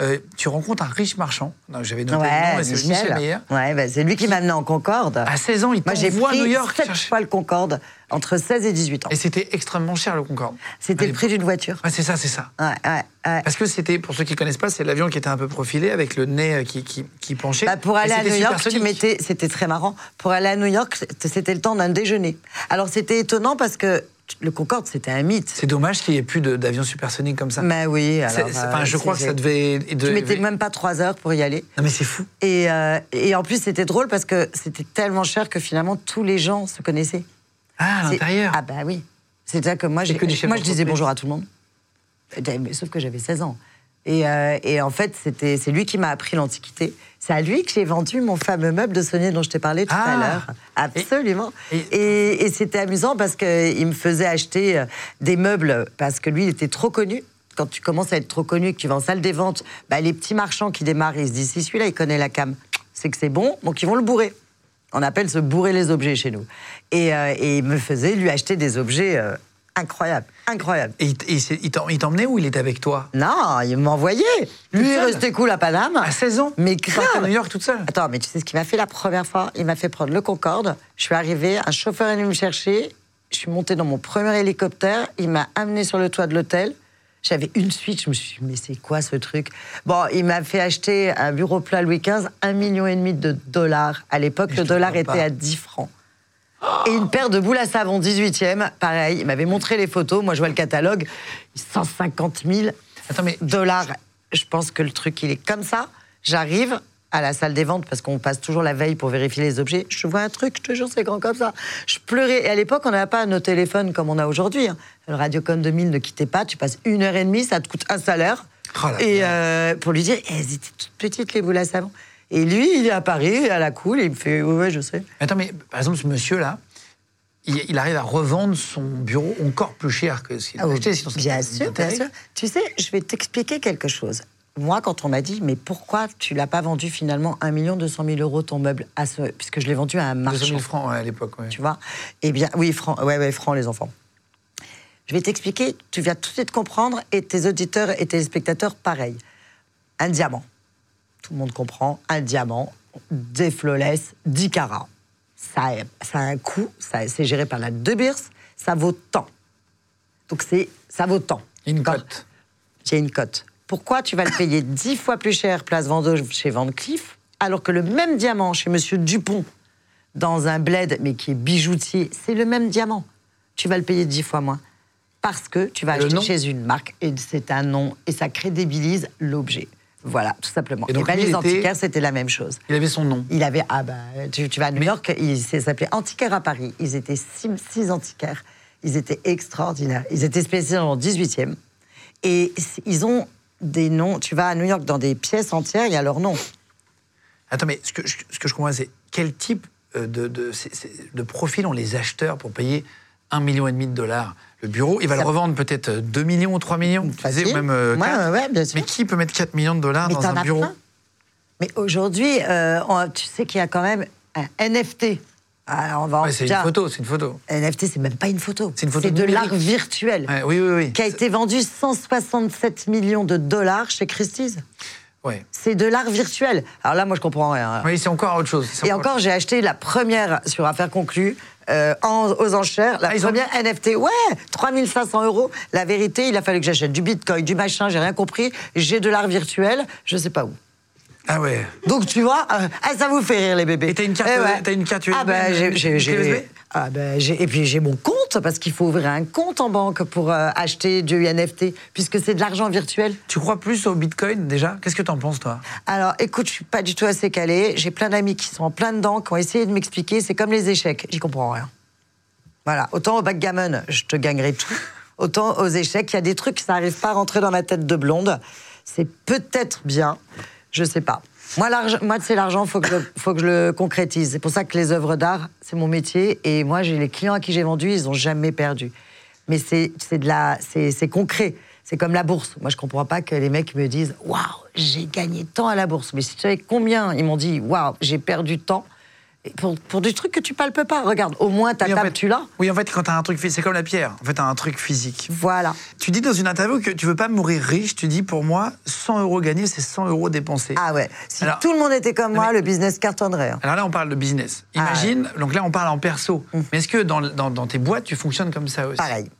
euh, tu rencontres un riche marchand. Non, J'avais noté le nom, c'est Michel Meyer. Ouais, bah, c'est lui qui m'a amené en Concorde. À 16 ans, il Moi, j'ai t'envoie à pris New York. sept chercher- fois le Concorde entre 16 et 18 ans. Et c'était extrêmement cher le Concorde. C'était le prix d'une voiture. Ouais, c'est ça, c'est ça. Ouais, ouais, ouais. Parce que c'était, pour ceux qui connaissent pas, c'est l'avion qui était un peu profilé avec le nez euh, qui, qui, qui penchait. Bah, pour aller à New York, tu supersonique. mettais, c'était très marrant. Pour aller à New York, c'était le temps d'un déjeuner. Alors c'était étonnant parce que le Concorde, c'était un mythe. C'est dommage qu'il n'y ait plus de- d'avions supersoniques comme ça. Mais oui, alors. c'est- enfin, euh, je crois que ça devait. Tu devait- mettais même pas trois heures pour y aller. Non, mais c'est fou. Et, euh, et en plus, c'était drôle parce que c'était tellement cher que finalement tous les gens se connaissaient. Ah, à l'intérieur. Ah bah oui. C'est-à-dire que moi, que moi je disais bonjour à tout le monde. Mais Sauf que j'avais 16 ans. Et, euh, et en fait, c'était, c'est lui qui m'a appris l'Antiquité. C'est à lui que j'ai vendu mon fameux meuble de Saunier dont je t'ai parlé tout Ah. à l'heure. Absolument. Et- Et, et c'était amusant parce qu'il me faisait acheter euh, des meubles parce que lui, il était trop connu. Quand tu commences à être trop connu et que tu vas en salle des ventes, bah, les petits marchands qui démarrent, ils se disent si celui-là, il connaît la cam, c'est que c'est bon, donc ils vont le bourrer. On appelle se bourrer les objets chez nous. Et, euh, et il me faisait lui acheter des objets euh, incroyables, incroyables. Et il, t'emmenait ou il était avec toi? Non, il m'envoyait. Lui, il restait cool à Paname. À 16 ans? Mais partais à grave. New York toute seule? Attends, mais tu sais ce qu'il m'a fait la première fois? Il m'a fait prendre le Concorde. Je suis arrivée, un chauffeur est venu me chercher. Je suis montée dans mon premier hélicoptère. Il m'a amené sur le toit de l'hôtel. J'avais une suite. Je me suis dit, mais c'est quoi ce truc? Bon, il m'a fait acheter un bureau plat Louis XV, un million et demi de dollars. À l'époque, le dollar était pas. à 10 francs. Et une paire de boules à savon 18e, pareil. Il m'avait montré les photos. Moi, je vois le catalogue. 150 000 Attends, mais dollars. Je pense que le truc, il est comme ça. J'arrive à la salle des ventes parce qu'on passe toujours la veille pour vérifier les objets. Je vois un truc, je te jure, c'est grand comme ça. Je pleurais. Et à l'époque, on n'avait pas nos téléphones comme on a aujourd'hui. hein. Le Radiocon 2000 ne quittait pas. Tu passes une heure et demie, ça te coûte un salaire. Oh et euh, pour lui dire, elles étaient toutes petites, les boules à savon. Et lui, il est à Paris, à la cool, et il me fait, ouais, ouais, je sais. Attends, mais par exemple, ce monsieur-là, il, il arrive à revendre son bureau encore plus cher que ce qu'il Ah acheté. sinon bien sûr, bien sûr. Tu sais, je vais t'expliquer quelque chose. Moi, quand on m'a dit, mais pourquoi tu l'as pas vendu finalement 1 million 200 000 euros ton meuble à ce... Puisque je l'ai vendu à un 200 marchand. 000 francs ouais, à l'époque. ouais. Tu vois? Eh bien, oui, franc, ouais, ouais, franc, les enfants. Je vais t'expliquer, tu viens tout de suite comprendre, et tes auditeurs et téléspectateurs, pareil. Un diamant. Tout le monde comprend, un diamant. des flawless, 10 carats. Ça, a- ça a un coût, ça- c'est géré par la De Beers, ça vaut tant. Donc c'est, ça vaut tant. Une cote. a une cote. Pourquoi tu vas le payer 10 fois plus cher place Vendôme chez Van Cleef, alors que le même diamant chez Monsieur Dupont, dans un bled, mais qui est bijoutier, c'est le même diamant. Tu vas le payer 10 fois moins. Parce que tu vas Le acheter nom? chez une marque, et c'est un nom, et ça crédibilise l'objet. Voilà, tout simplement. Et donc, ben, les était- antiquaires, c'était la même chose. Il avait son nom. Il avait, ah bah, tu, tu vas à New York, il s'appelait Antiquaire à Paris. Ils étaient six, six antiquaires. Ils étaient extraordinaires. Ils étaient spécialisés en 18e. Et ils ont des noms. Tu vas à New York dans des pièces entières, il y a leur nom. Attends, mais ce que, je- ce que je comprends, c'est quel type euh, de, de, de profil ont les acheteurs pour payer un million et demi de dollars? Le bureau, il va Ça- le revendre peut-être 2 millions ou 3 millions, tu ou même euh, Ouais, ouais, bien sûr. Mais qui peut mettre 4 millions de dollars Mais dans un bureau plein. Mais aujourd'hui, euh, tu sais qu'il y a quand même un NFT. Alors, on va Ouais, C'est une photo, c'est une photo. NFT, c'est même pas une photo. C'est une photo de l'art virtuel. Ouais, oui, oui, oui. Qui a été vendu 167 millions de dollars chez Christie's. Ouais. C'est de l'art virtuel. Alors là, moi, je comprends rien. Oui, c'est encore autre chose. Et encore, j'ai acheté la première sur affaire conclue. Euh, en- aux enchères, la Ah, ils ont- première NFT, ouais, 3500 euros. La vérité, il a fallu que j'achète du bitcoin, du machin, j'ai rien compris. J'ai de l'art virtuel, je sais pas où. Ah ouais. Donc tu vois, euh, ah, ça vous fait rire les bébés. Et t'as une carte- Eh t'as une carte Ah USB, ben j'ai, une- j'ai, ah ben, et puis j'ai mon compte parce qu'il faut ouvrir un compte en banque pour euh, acheter du NFT puisque c'est de l'argent virtuel. Tu crois plus au Bitcoin déjà? Qu'est-ce que t'en penses toi? Alors écoute, je suis pas du tout assez calée. J'ai plein d'amis qui sont en plein dedans, qui ont essayé de m'expliquer. C'est comme les échecs, j'y comprends rien. Voilà, autant au backgammon, je te gagnerai tout. Autant aux échecs, il y a des trucs, ça n'arrive pas à rentrer dans ma tête de blonde. C'est peut-être bien, je sais pas. Moi, c'est l'argent, faut que, je, faut que je le concrétise. C'est pour ça que les œuvres d'art, c'est mon métier. Et moi, j'ai les clients à qui j'ai vendu, ils n'ont jamais perdu. Mais c'est, concret. C'est comme la bourse. Moi, je comprends pas que les mecs me disent Waouh, j'ai gagné tant à la bourse. Mais si tu savais combien ils m'ont dit Waouh, j'ai perdu tant. Pour, pour des trucs que tu palpes pas. Regarde, au moins ta Oui, table, fait- tu l'as. Oui, en fait, quand t'as un truc physique, c'est comme la pierre. En fait, t'as un truc physique. Voilà. Tu dis dans une interview que tu veux pas mourir riche. Tu dis pour moi, 100 euros gagnés, c'est 100 euros dépensés. Ah ouais. Si Alors- tout le monde était comme moi, mais- le business cartonnerait. hein. Alors là, on parle de business. Imagine, donc là, on parle en perso. Mais est-ce que dans, dans, dans tes boîtes, tu fonctionnes comme ça aussi? Pareil.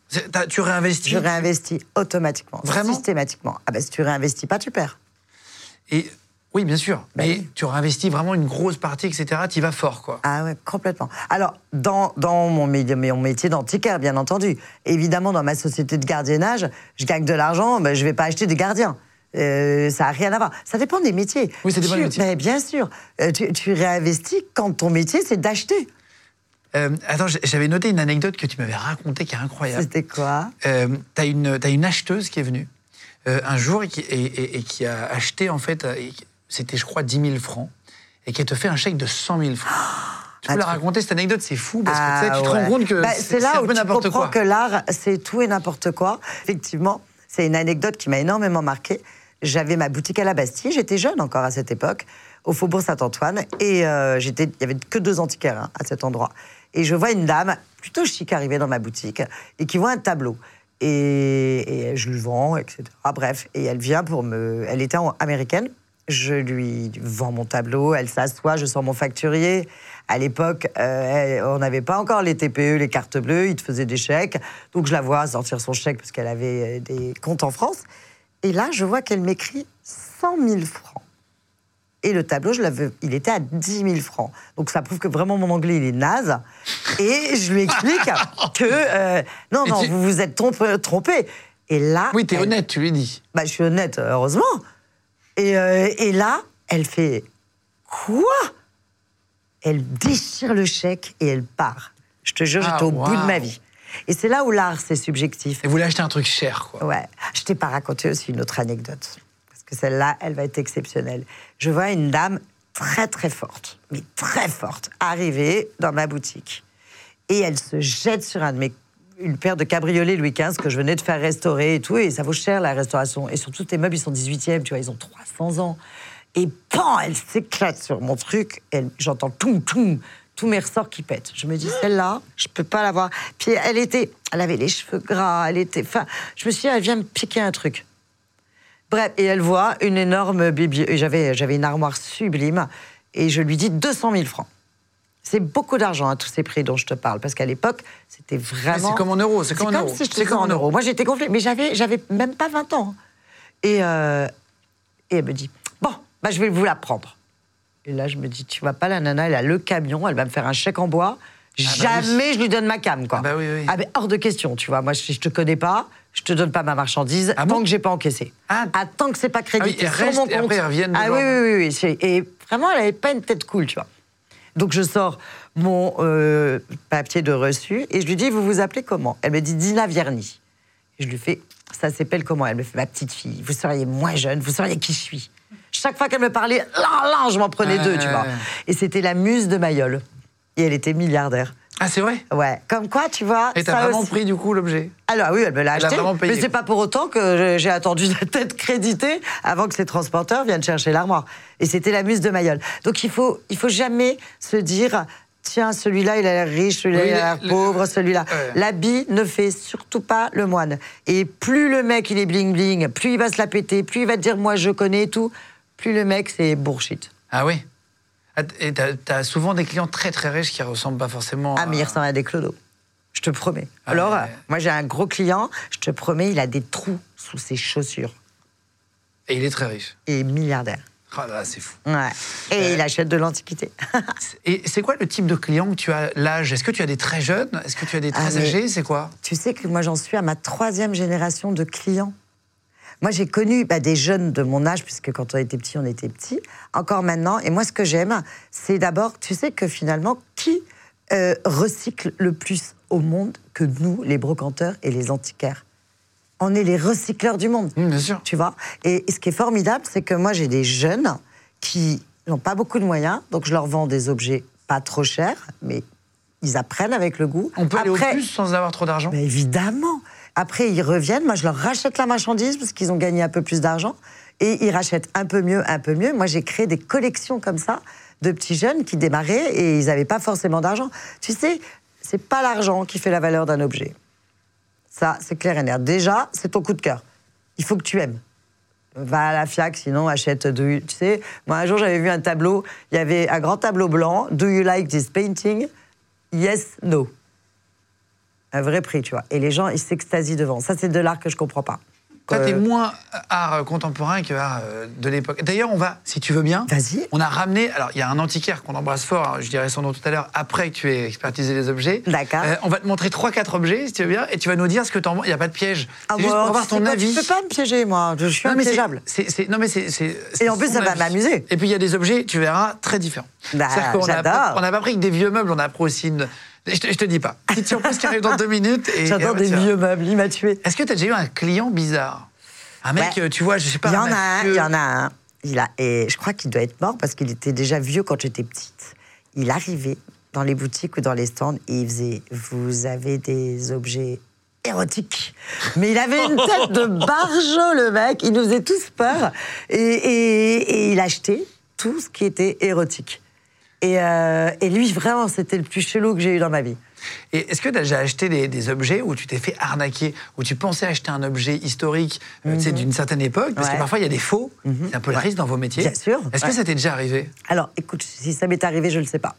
Tu réinvestis? Je réinvestis automatiquement. Vraiment? Systématiquement. Ah ben si tu réinvestis pas, tu perds. Et oui, bien sûr. Ben mais tu réinvestis vraiment une grosse partie, etc. Tu vas fort, quoi. Ah ouais, complètement. Alors, dans, dans mon, mon métier d'antiquaire, bien entendu, évidemment, dans ma société de gardiennage, je gagne de l'argent, ben, je vais pas acheter des gardiens. Euh, ça n'a rien à voir. Ça dépend des métiers. Oui, ça dépend Tu- des métiers. Mais bien sûr. Euh, tu, tu réinvestis quand ton métier, c'est d'acheter. Euh, attends, j'avais noté une anecdote que tu m'avais racontée qui est incroyable. C'était quoi? Euh, t'as une, t'as une acheteuse qui est venue euh, un jour et qui, et, et- et qui a acheté, en fait, c'était, je crois, 10 000 francs, et qui te fait un chèque de 100 000 francs. Tu peux Ah, la raconter cette anecdote, c'est fou, parce que tu, sais, Ah tu te ouais. rends compte que Bah, c'est, là où tu comprends quoi. que l'art, c'est tout et n'importe quoi. Effectivement, c'est une anecdote qui m'a énormément marquée. J'avais ma boutique à la Bastille, j'étais jeune encore à cette époque, au Faubourg Saint-Antoine, et euh, j'étais, il y avait que deux antiquaires hein, à cet endroit. Et je vois une dame plutôt chic arriver dans ma boutique et qui voit un tableau. Et, et je lui vends, etc. Ah, bref, et elle vient pour me. Elle était américaine. Je lui vends mon tableau, elle s'assoit, je sors mon facturier. À l'époque, euh, on n'avait pas encore les TPE, les cartes bleues, ils te faisaient des chèques. Donc je la vois sortir son chèque parce qu'elle avait euh, des comptes en France. Et là, je vois qu'elle m'écrit 100 000 francs. Et le tableau, je l'avais, il était à 10 000 francs. Donc ça prouve que vraiment mon anglais, il est naze. Et je lui explique que euh, non, non, tu- vous vous êtes trompé. trompé. Et là, Oui, t'es elle- honnête, tu lui dis. bah, je suis honnête, heureusement. Et, euh, et là, elle fait Quoi? Elle déchire le chèque et elle part. Je te jure, Ah, j'étais au bout de ma vie. Et c'est là où l'art, c'est subjectif. Et vous voulez acheter un truc cher, quoi. Ouais. Je t'ai pas raconté aussi une autre anecdote. Parce que celle-là, elle va être exceptionnelle. Je vois une dame très, très forte, mais très forte, arriver dans ma boutique. Et elle se jette sur un de mes une paire de cabriolets Louis XV que je venais de faire restaurer et tout, et ça vaut cher la restauration. Et surtout, tes meubles, ils sont 18e, tu vois, ils ont 300 ans. Et pan, elle s'éclate sur mon truc, j'entends toum, toum, tous mes ressorts qui pètent. Je me dis, celle-là, je peux pas l'avoir. Puis elle était, elle avait les cheveux gras, elle était, enfin, je me suis dit, elle vient me piquer un truc. Bref, et elle voit une énorme bibliothèque. J'avais, j'avais une armoire sublime. Et je lui dis 200 000 francs. C'est beaucoup d'argent à tous ces prix dont je te parle, parce qu'à l'époque, c'était vraiment. c'est comme en euros, c'est comme en euros. si C'est comme en euros. euros. Moi, j'étais gonflée, mais j'avais, j'avais même pas 20 ans. Et, euh, et elle me dit Bon, bah, je vais vous la prendre. Et là, je me dis Tu vois pas, la nana, elle a le camion, elle va me faire un chèque en bois. bah Jamais je lui donne ma cam, quoi. Ah bah oui, oui. mais hors de question, tu vois. Moi, si je te connais pas, je te donne pas ma marchandise Ah tant bon que j'ai pas encaissé. Ah. tant que c'est pas crédité Ah sur mon et compte. après, elles reviennent Ah oui, oui, oui, Et vraiment, elle avait pas une tête cool, tu vois. Donc je sors mon euh, papier de reçu et je lui dis Vous vous appelez comment? Elle me dit Dina Vierny. Et je lui fais Ça s'appelle comment? Elle me fait Ma petite fille, vous seriez moins jeune, vous seriez qui je suis? Chaque fois qu'elle me parlait, là, là, je m'en prenais deux, tu vois. Et c'était la muse de Mayol. Et elle était milliardaire. Ah, c'est vrai? Ouais, comme quoi, tu vois. Et t'as vraiment aussi. pris du coup l'objet? Alors oui, elle me l'a a acheté, vraiment payé, mais c'est pas pour autant que j'ai attendu la tête créditée avant que ces transporteurs viennent chercher l'armoire. Et c'était la muse de Mayol. Donc il faut, il faut jamais se dire, tiens, celui-là il a l'air riche, celui-là Oui, il a l'air pauvre, celui-là. Ouais. L'habit ne fait surtout pas le moine. Et plus le mec il est bling bling, plus il va se la péter, plus il va te dire moi je connais et tout, plus le mec c'est bullshit. Ah oui? Et t'as as souvent des clients très très riches qui ressemblent pas forcément Ah, mais il à... ressemble à des clodos. Je te promets. Ah, Alors, euh, moi j'ai un gros client, je te promets, il a des trous sous ses chaussures. Et il est très riche. Et milliardaire. Ah là, c'est fou. Ouais. Et il achète de l'antiquité. Et c'est quoi le type de client que tu as L'âge? Est-ce que tu as des très jeunes? Est-ce que tu as des Ah, très mais- âgés? C'est quoi? tu sais que moi j'en suis à ma troisième génération de clients. Moi j'ai connu bah, des jeunes de mon âge, puisque quand on était petit, on était petit, encore maintenant. Et moi ce que j'aime, c'est d'abord, tu sais que finalement, qui euh, recycle le plus au monde que nous, les brocanteurs et les antiquaires? On est les recycleurs du monde. Bien sûr. Tu vois? Et ce qui est formidable, c'est que moi, j'ai des jeunes qui n'ont pas beaucoup de moyens, donc je leur vends des objets pas trop chers, mais ils apprennent avec le goût. On peut aller au plus sans avoir trop d'argent évidemment Après, ils reviennent, moi, je leur rachète la marchandise parce qu'ils ont gagné un peu plus d'argent, et ils rachètent un peu mieux, un peu mieux. Moi, j'ai créé des collections comme ça de petits jeunes qui démarraient et ils n'avaient pas forcément d'argent. Tu sais, c'est pas l'argent qui fait la valeur d'un objet. Ça, c'est clair et net. Déjà, c'est ton coup de cœur. Il faut que tu aimes. Va à la FIAC, sinon achète. You- Tu sais, moi un jour j'avais vu un tableau, il y avait un grand tableau blanc. Do you like this painting? Yes, no. Un vrai prix, tu vois. Et les gens, ils s'extasient devant. Ça, c'est de l'art que je comprends pas. Toi, t'es Euh, moins art contemporain que art euh, de l'époque. D'ailleurs, on va, si tu veux bien, Vas-y. on a ramené. Alors, il y a un antiquaire qu'on embrasse fort. hein, je dirai son nom tout à l'heure. Après que tu aies expertisé les objets. D'accord. Euh, on va te montrer trois, quatre objets, si tu veux bien, et tu vas nous dire ce que t'en. Il n'y a pas de piège. Ah, C'est juste pour avoir ton quoi, avis. Tu peux pas me piéger, moi. Je suis Non, mais non, mais c'est. Et en plus, ça va m'amuser. Et puis, il y a des objets, tu verras, très différents. Bah, pas- on n'a pas pris que des vieux meubles, on a pris aussi une. Je te, je te dis pas. Petite surprise qui arrive dans deux minutes. J'adore des vieux meubles, il m'a tué. Est-ce que tu as déjà eu un client bizarre? Un mec, Ouais. euh, tu vois, je sais pas. Il y en a un, il y en a un. Il a, et je crois qu'il doit être mort parce qu'il était déjà vieux quand j'étais petite. Il arrivait dans les boutiques ou dans les stands et il faisait Vous avez des objets érotiques. Mais il avait une tête de barjot, le mec. Il nous faisait tous peur. Et, et- et il achetait tout ce qui était érotique. Et, euh, et lui, vraiment, c'était le plus chelou que j'ai eu dans ma vie. Et est-ce que tu as déjà acheté des, des objets où tu t'es fait arnaquer, où tu pensais acheter un objet historique euh, sais, d'une certaine époque Parce que parfois, il y a des faux. C'est un peu le risque dans vos métiers. Bien sûr, Est-ce que ça t'est déjà arrivé? Alors, écoute, si ça m'est arrivé, je ne le sais pas.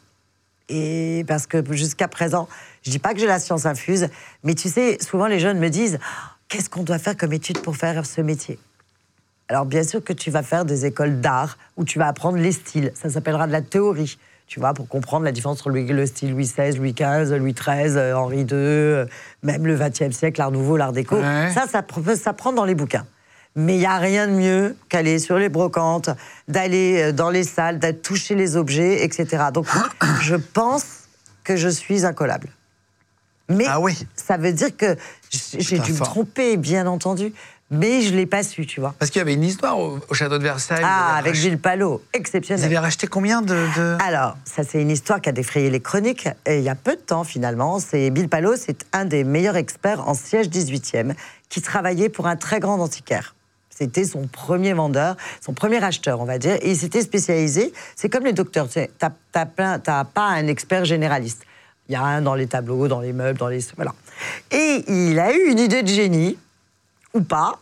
Et parce que jusqu'à présent, je dis pas que j'ai la science infuse, mais tu sais, souvent les jeunes me disent qu'est-ce qu'on doit faire comme étude pour faire ce métier? Alors, bien sûr que tu vas faire des écoles d'art où tu vas apprendre les styles. Ça s'appellera de la théorie. Tu vois, pour comprendre la différence entre le, le style Louis XVI, Louis XV, Louis XIII, euh, Henri II, euh, même le XXe siècle, l'art nouveau, l'art déco. Ouais. Ça, ça peut s'apprendre dans les bouquins. Mais il n'y a rien de mieux qu'aller sur les brocantes, d'aller euh, dans les salles, d'aller toucher les objets, etc. Donc, je pense que je suis incollable. Mais Ah oui. ça veut dire que j'ai dû me tromper, bien entendu. Mais je ne l'ai pas su, tu vois. Parce qu'il y avait une histoire au, au château de Versailles. Ah, vous avec rach- Gilles Palot, Vous exceptionnel. avez racheté combien de. de- Alors, ça, c'est une histoire qui a défrayé les chroniques et il y a peu de temps, finalement. C'est Bill Palot, c'est un des meilleurs experts en siège 18e qui travaillait pour un très grand antiquaire. C'était son premier vendeur, son premier acheteur, on va dire. Et il s'était spécialisé. C'est comme les docteurs. Tu t'as pas un expert généraliste. Il y a un dans les tableaux, dans les meubles, dans les. Voilà. Et il a eu une idée de génie, ou pas,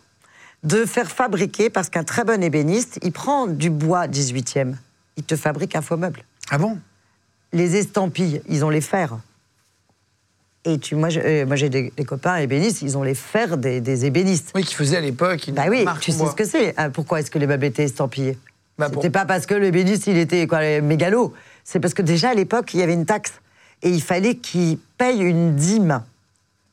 de faire fabriquer, parce qu'un très bon ébéniste, il prend du bois 18e ils te fabriquent un faux meuble. Ah bon? Les estampilles, ils ont les fers. Et tu, moi, euh, j'ai des, des copains ébénistes, ils ont les fers des, des ébénistes. Oui, qui faisait à l'époque Bah oui, tu sais bois. ce que c'est. hein, Pourquoi est-ce que les meubles étaient estampillés? Bah, C'était pas parce que l'ébéniste, il était quoi, mégalo. C'est parce que déjà, à l'époque, il y avait une taxe. Et il fallait qu'il paye une dîme.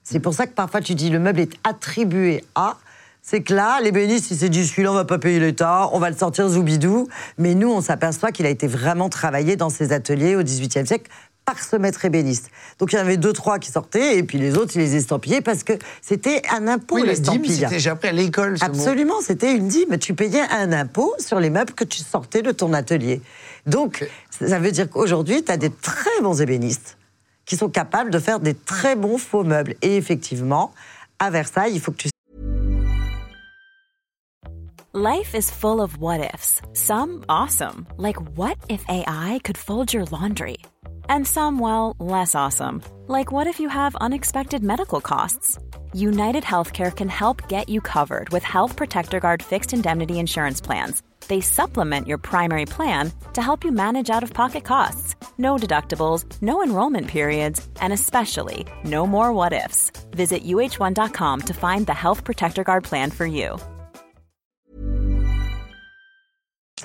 C'est pour ça que parfois, tu dis le meuble est attribué à. C'est que là, l'ébéniste, il s'est dit celui-là, on va pas payer l'État, on va le sortir zoubidou. Mais nous, on s'aperçoit qu'il a été vraiment travaillé dans ses ateliers au XVIIIe siècle par ce maître ébéniste. Donc il y en avait deux, trois qui sortaient, et puis les autres, ils les estampillaient parce que c'était un impôt, Oui, l'estampille. c'était j'ai appris à l'école. Absolument, c'était une dîme. Tu payais un impôt sur les meubles que tu sortais de ton atelier. Donc, ça veut dire qu'aujourd'hui, tu as des très bons ébénistes qui sont capables de faire des très bons faux meubles. Et effectivement, à Versailles, il faut que tu Life is full of what ifs. Some awesome, like what if AI could fold your laundry? And some, well, less awesome, like what if you have unexpected medical costs? United Healthcare can help get you covered with Health Protector Guard fixed indemnity insurance plans. They supplement your primary plan to help you manage out of pocket costs. No deductibles, no enrollment periods, and especially no more what ifs. Visit uh1.com to find the Health Protector Guard plan for you.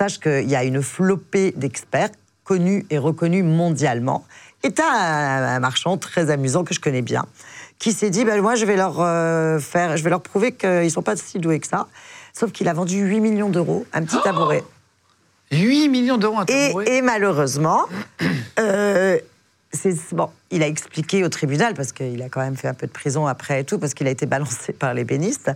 saches qu'il y a une flopée d'experts connus et reconnus mondialement. Et un, marchand très amusant que je connais bien qui s'est dit ben, moi je vais leur euh, faire je vais leur prouver qu'ils sont pas si doués que ça. Sauf qu'il a vendu 8 millions d'euros un petit tabouret. 8 millions d'euros Et, tabouret. et malheureusement, euh, bon, il a expliqué au tribunal parce qu'il a quand même fait un peu de prison après et tout parce qu'il a été balancé par les bénistes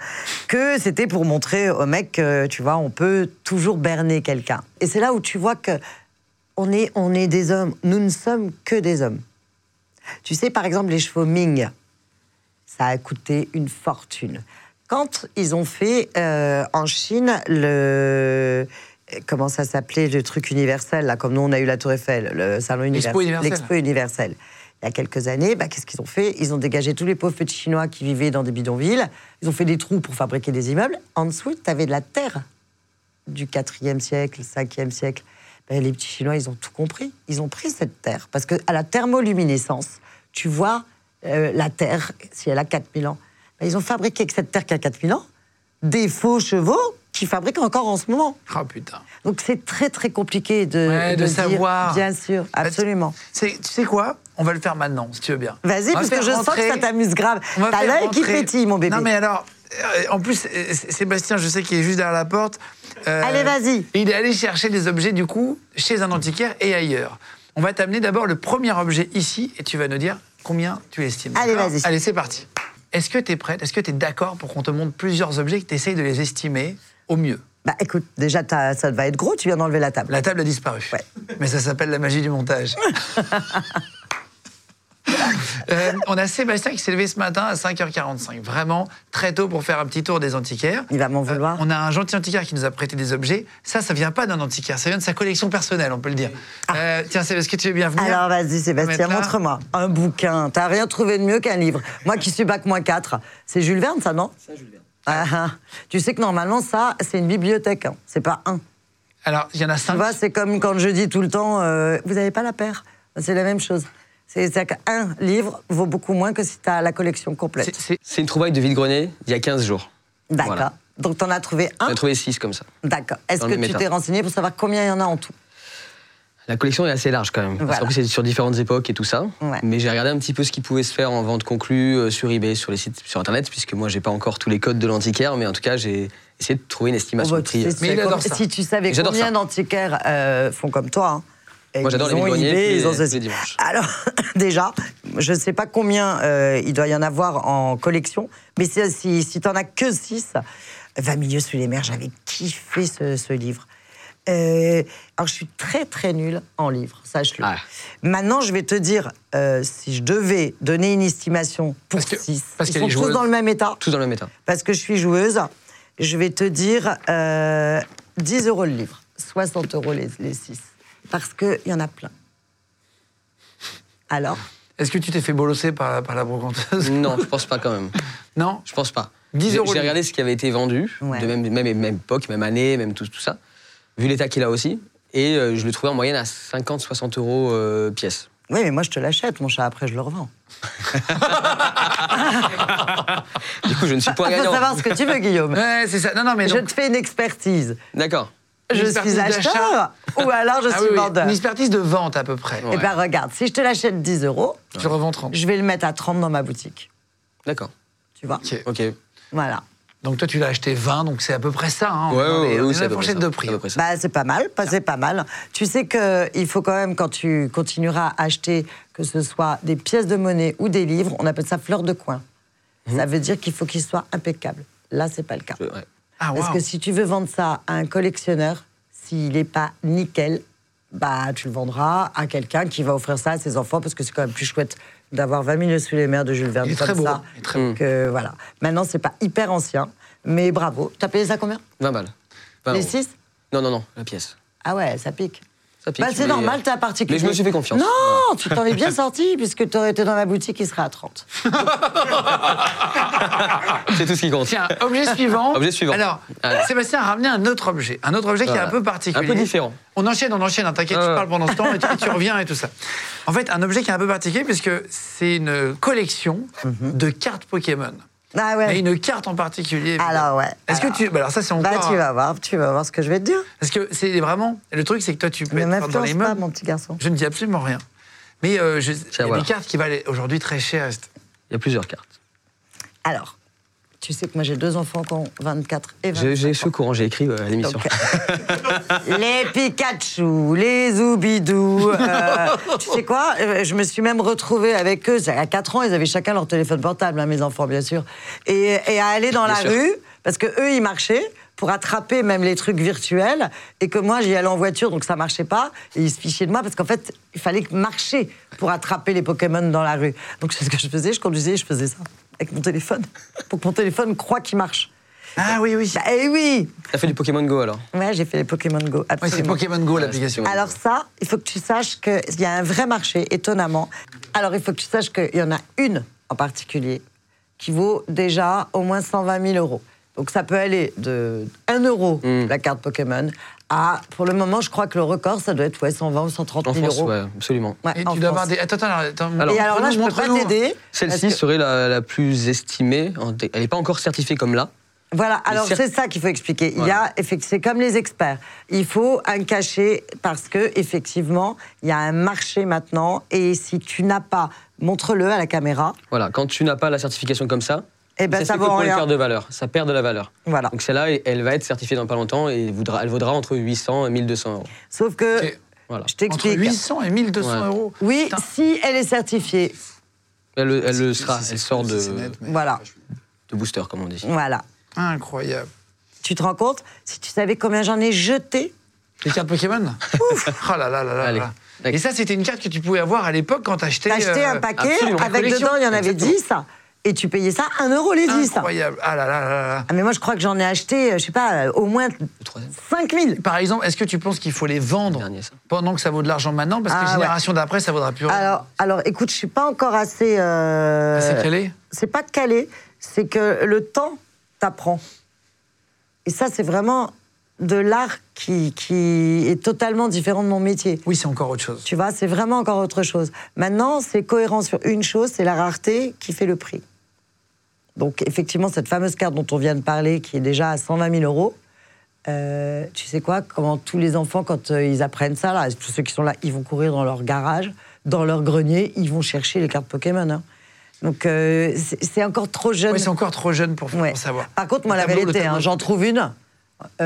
que c'était pour montrer au mec que tu vois on peut toujours berner quelqu'un. Et c'est là où tu vois que on est on est des hommes, nous ne sommes que des hommes. Tu sais par exemple les chevaux Ming, ça a coûté une fortune. Quand ils ont fait euh, en Chine le comment ça s'appelait le truc universel là, comme nous on a eu la Tour Eiffel, le salon universel, l'expo universelle. Il y a quelques années, bah, qu'est-ce qu'ils ont fait? Ils ont dégagé tous les pauvres petits Chinois qui vivaient dans des bidonvilles. Ils ont fait des trous pour fabriquer des immeubles. En dessous, tu avais de la terre du 4e siècle, 5e siècle. Ben, les petits Chinois, ils ont tout compris. Ils ont pris cette terre. Parce qu'à la thermoluminescence, tu vois euh, la terre, si elle a 4000 ans. Ben, ils ont fabriqué avec cette terre qui a 4000 ans des faux chevaux qui fabriquent encore en ce moment. Oh putain. Donc c'est très très compliqué de, Ouais, de dire- savoir. Bien sûr, absolument. C'est- Tu sais quoi? On va le faire maintenant, si tu veux bien. Vas-y, parce que je sens que ça t'amuse grave. T'as l'œil qui pétille, mon bébé. Non, mais alors, euh, en plus, euh, Sébastien, je sais qu'il est juste derrière la porte. euh, Allez, vas-y. Il est allé chercher des objets, du coup, chez un antiquaire et ailleurs. On va t'amener d'abord le premier objet ici et tu vas nous dire combien tu estimes. Allez, vas-y. Allez, c'est parti. Est-ce que tu es prête? Est-ce que tu es d'accord pour qu'on te montre plusieurs objets que tu essayes de les estimer au mieux? Bah écoute, déjà ça va être gros, tu viens d'enlever la table. La table a disparu. Ouais. Mais ça s'appelle la magie du montage. Euh, on a Sébastien qui s'est levé ce matin à 5h45, vraiment très tôt pour faire un petit tour des antiquaires. Il va m'en vouloir. on a un gentil antiquaire qui nous a prêté des objets. Ça, ça vient pas d'un antiquaire, ça vient de sa collection personnelle, on peut le dire. Euh, tiens, Sébastien, est-ce que tu es bienvenu? Ah. Alors vas-y Sébastien, montre-moi. Un bouquin. T'as rien trouvé de mieux qu'un livre. Moi qui suis bac moins 4. C'est Jules Verne ça, non? Ça, Jules Verne. tu sais que normalement ça, c'est une bibliothèque. hein. C'est pas un. Alors, il y en a Tu cinq. vois, c'est comme quand je dis tout le temps, euh, vous n'avez pas la paire? C'est la même chose. C'est c'est qu'un livre vaut beaucoup moins que si tu as la collection complète. C'est- une trouvaille de vide-grenier il y a 15 jours. D'accord. Voilà. Donc t'en as trouvé On un. a trouvé 6 comme ça. D'accord. Est-ce que tu t'es renseigné pour savoir combien il y en a en tout? La collection est assez large quand même. Voilà. Parce qu'en plus, c'est sur différentes époques et tout ça. Ouais. Mais j'ai regardé un petit peu ce qui pouvait se faire en vente conclue euh, sur eBay, sur les sites, sur Internet, puisque moi, j'ai pas encore tous les codes de l'antiquaire, mais en tout cas, j'ai essayé de trouver une estimation Oh, de bah, tu prix. sais, Mais il adore ça. Si tu savais combien d'antiquaires euh, font comme toi. hein. Et Moi, j'adore les ont les- ils ont ceci. les. Alors, déjà, je ne sais pas combien euh, il doit y en avoir en collection, mais si, si, si tu n'en as que 6, 20 milieux sous les mers, j'avais kiffé ce, ce livre. Euh, alors, je suis très, très nulle en livres, sache-le. Ah. Maintenant, je vais te dire, euh, si je devais donner une estimation pour Parce que- 6, parce ils sont tous dans le même état Tous dans le même état. parce que je suis joueuse, je vais te dire euh, 10 euros le livre, 60 euros les, les 6. Parce qu'il y en a plein. Alors Est-ce que tu t'es fait bolosser par, par la brocanteuse? Non, je pense pas quand même. Non? Je pense pas. 10 J'ai- euros J'ai regardé ce qui avait été vendu, Ouais. de même, même, même époque, même année, même tout, tout ça. Vu l'état qu'il a aussi. Et euh, je le trouvais en moyenne à 50-60 euros euh, pièce. Oui, mais moi, je te l'achète, mon chat. Après, je le revends. Du coup, je ne suis point Il faut gagnant. savoir ce que tu veux, Guillaume. Ouais, c'est ça. Non, non, mais Je donc, te fais une expertise. D'accord. Je suis acheteur ou alors je Ah suis oui, oui, vendeur. Une expertise de vente à peu près. Ouais. Eh bien, regarde, si je te l'achète 10 euros, Tu le revends 30. je vais le mettre à 30 dans ma boutique. D'accord. Tu vois Ok. Voilà. Donc toi, tu l'as acheté 20, donc c'est à peu près ça. Hein. Ouais, on est oui, c'est la fourchette de prix. C'est à peu près ça. Bah, c'est pas mal, pas- c'est pas mal. Tu sais qu'il faut quand même, quand tu continueras à acheter, que ce soit des pièces de monnaie ou des livres, on appelle ça fleur de coin. Ça veut dire qu'il faut qu'ils soient impeccables. Là, c'est pas le cas. Je- ouais. Ah, Parce que si tu veux vendre ça à un collectionneur, s'il n'est pas nickel, bah, tu le vendras à quelqu'un qui va offrir ça à ses enfants, parce que c'est quand même plus chouette d'avoir 20 000 sous les mers de Jules Verne Il est comme très beau, ça. il est très beau. Que, voilà. Maintenant, c'est pas hyper ancien, mais bravo. T'as payé ça combien? 20 balles. 20 Les euros. 6 Non, non, non, la pièce. Ah ouais, ça pique. Bah, c'est normal, euh, t'es un particulier. Mais je me suis fait confiance. Non, tu t'en es bien sorti, puisque tu aurais été dans ma boutique, il serait à 30. C'est tout ce qui compte. Tiens, objet suivant. Objet suivant. Alors, Allez. Sébastien a ramené un autre objet. Un autre objet qui est un peu particulier. Un peu différent. On enchaîne, on enchaîne. hein, T'inquiète, Ah tu ouais. parles pendant ce temps et tu, et tu reviens et tout ça. En fait, un objet qui est un peu particulier puisque c'est une collection de cartes Pokémon. Ah Mais une carte en particulier. Alors ouais. Est-ce que tu. bah alors, ça, c'est encore. Bah, tu vas voir, tu vas voir ce que je vais te dire. Parce que c'est vraiment. Le truc, c'est que toi, tu peux Ne m'influence pas, meubles. mon petit garçon. Je ne dis absolument rien. Mais euh, je- il y a voilà. des cartes qui valent aujourd'hui très cher. Il y a plusieurs cartes. Alors, tu sais que moi j'ai deux enfants qui ont 24 et 25 J'ai je suis ans. au courant, j'ai écrit euh, à l'émission. Donc, les Pikachu, les Zoubidou. euh, tu sais quoi euh, Je me suis même retrouvée avec eux. À 4 ans, ils avaient chacun leur téléphone portable, hein, mes enfants, bien sûr. Et, et à aller dans Bien la sûr. rue, parce que eux, ils marchaient pour attraper même les trucs virtuels, et que moi, j'y allais en voiture, donc ça marchait pas. Et ils se fichaient de moi, parce qu'en fait, il fallait marcher pour attraper les Pokémon dans la rue. Donc c'est ce que je faisais, je conduisais, et je faisais ça avec mon téléphone, pour que mon téléphone croit qu'il marche. Ah oui, oui. Bah, eh oui T'as fait du Pokémon Go alors? Ouais, j'ai fait les Pokémon Go. Ouais, c'est. Pokémon Go, l'application. Alors ça, il faut que tu saches qu'il y a un vrai marché, étonnamment. Alors il faut que tu saches qu'il y en a une en particulier qui vaut déjà au moins 120 000 euros. Donc ça peut aller de 1 euro, Mm. la carte Pokémon, à, pour le moment, je crois que le record, ça doit être ouais, 120 ou 130 En 000 France, euros. ouais, absolument. Ouais, Et en tu dois avoir des. Attends, attends, attends. Alors- Et alors là, je peux pas t'aider. Celle-ci que- serait la, la plus estimée. en- Elle n'est pas encore certifiée comme là. Voilà, alors c'est ça qu'il faut expliquer. Il y a, effectivement, c'est comme les experts. Il faut un cachet parce que effectivement, il y a un marché maintenant. Et si tu n'as pas, montre-le à la caméra. Voilà, quand tu n'as pas la certification comme ça, Eh ben, ça, ça vaut pour rien. de valeur. Ça perd de la valeur. Voilà. Donc celle-là, elle va être certifiée dans pas longtemps et elle vaudra entre 800 et 1200 euros. Sauf que. Voilà. je Entre t'explique. 800 et 1200 Ouais. euros. Oui, Putain. si elle est certifiée. Elle, le- elle le sera. Elle sort de, net, Voilà, de booster, comme on dit. voilà. Incroyable. Tu te rends compte Si tu savais combien j'en ai jeté? Les cartes Pokémon Ouf Oh là là là là Allez. là. Et ça, c'était une carte que tu pouvais avoir à l'époque quand t'achetais. Acheté euh, un paquet, absolument. avec dedans, il y en avait Exactement. 10. Et tu payais ça 1 euro les 10. Incroyable. Ah là là là là. Ah, mais moi, je crois que j'en ai acheté, euh, je sais pas, euh, au moins Le troisième. 5000. Par exemple, est-ce que tu penses qu'il faut les vendre Dernier, ça. pendant que ça vaut de l'argent maintenant? Parce que Ah, génération d'après, ça vaudra plus rien. Alors, alors, écoute, je suis pas encore assez. euh, C'est calé? C'est pas calé, c'est que le temps t'apprend. Et ça, c'est vraiment de l'art qui, qui est totalement différent de mon métier. Oui, c'est encore autre chose. Tu vois, c'est vraiment encore autre chose. Maintenant, c'est cohérent sur une chose, c'est la rareté qui fait le prix. Donc, effectivement, cette fameuse carte dont on vient de parler, qui est déjà à 120 000 euros, euh, tu sais quoi, comment tous les enfants, quand euh, ils apprennent ça, là, tous ceux qui sont là, ils vont courir dans leur garage, dans leur grenier, ils vont chercher les cartes Pokémon. hein. Donc, euh, c'est encore trop jeune. Oui, c'est encore trop jeune pour, pour Ouais. savoir. Par contre, moi, Le la tableau, vérité, hein, j'en trouve une, il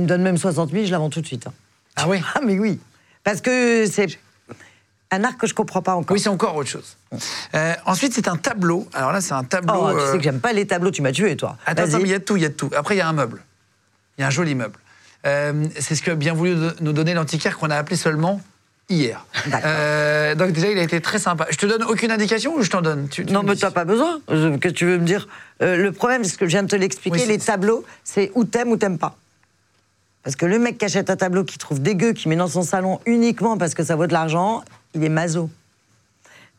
me donne même 60 000, je la vends tout de suite. hein. Ah oui Ah, mais oui. Parce que c'est un art que je comprends pas encore. Oui, c'est encore autre chose. Euh, ensuite, c'est un tableau. Alors là, c'est un tableau. Oh, tu euh, sais que j'aime pas les tableaux, tu m'as tué, toi. Attends, attends, il y a de tout, il y a de tout. Après, il y a un meuble. Il y a un joli meuble. Euh, c'est ce que a bien voulu nous donner l'antiquaire qu'on a appelé seulement hier. Euh, donc déjà, il a été très sympa. Je te donne aucune indication ou je t'en donne? Tu- tu Non, mais t'as pas besoin. Qu'est-ce que tu veux me dire Euh, Le problème, c'est ce que je viens de te l'expliquer, Oui, les tableaux, c'est ou t'aimes ou t'aimes pas. Parce que le mec qui achète un tableau qu'il trouve dégueu, qui met dans son salon uniquement parce que ça vaut de l'argent, il est maso.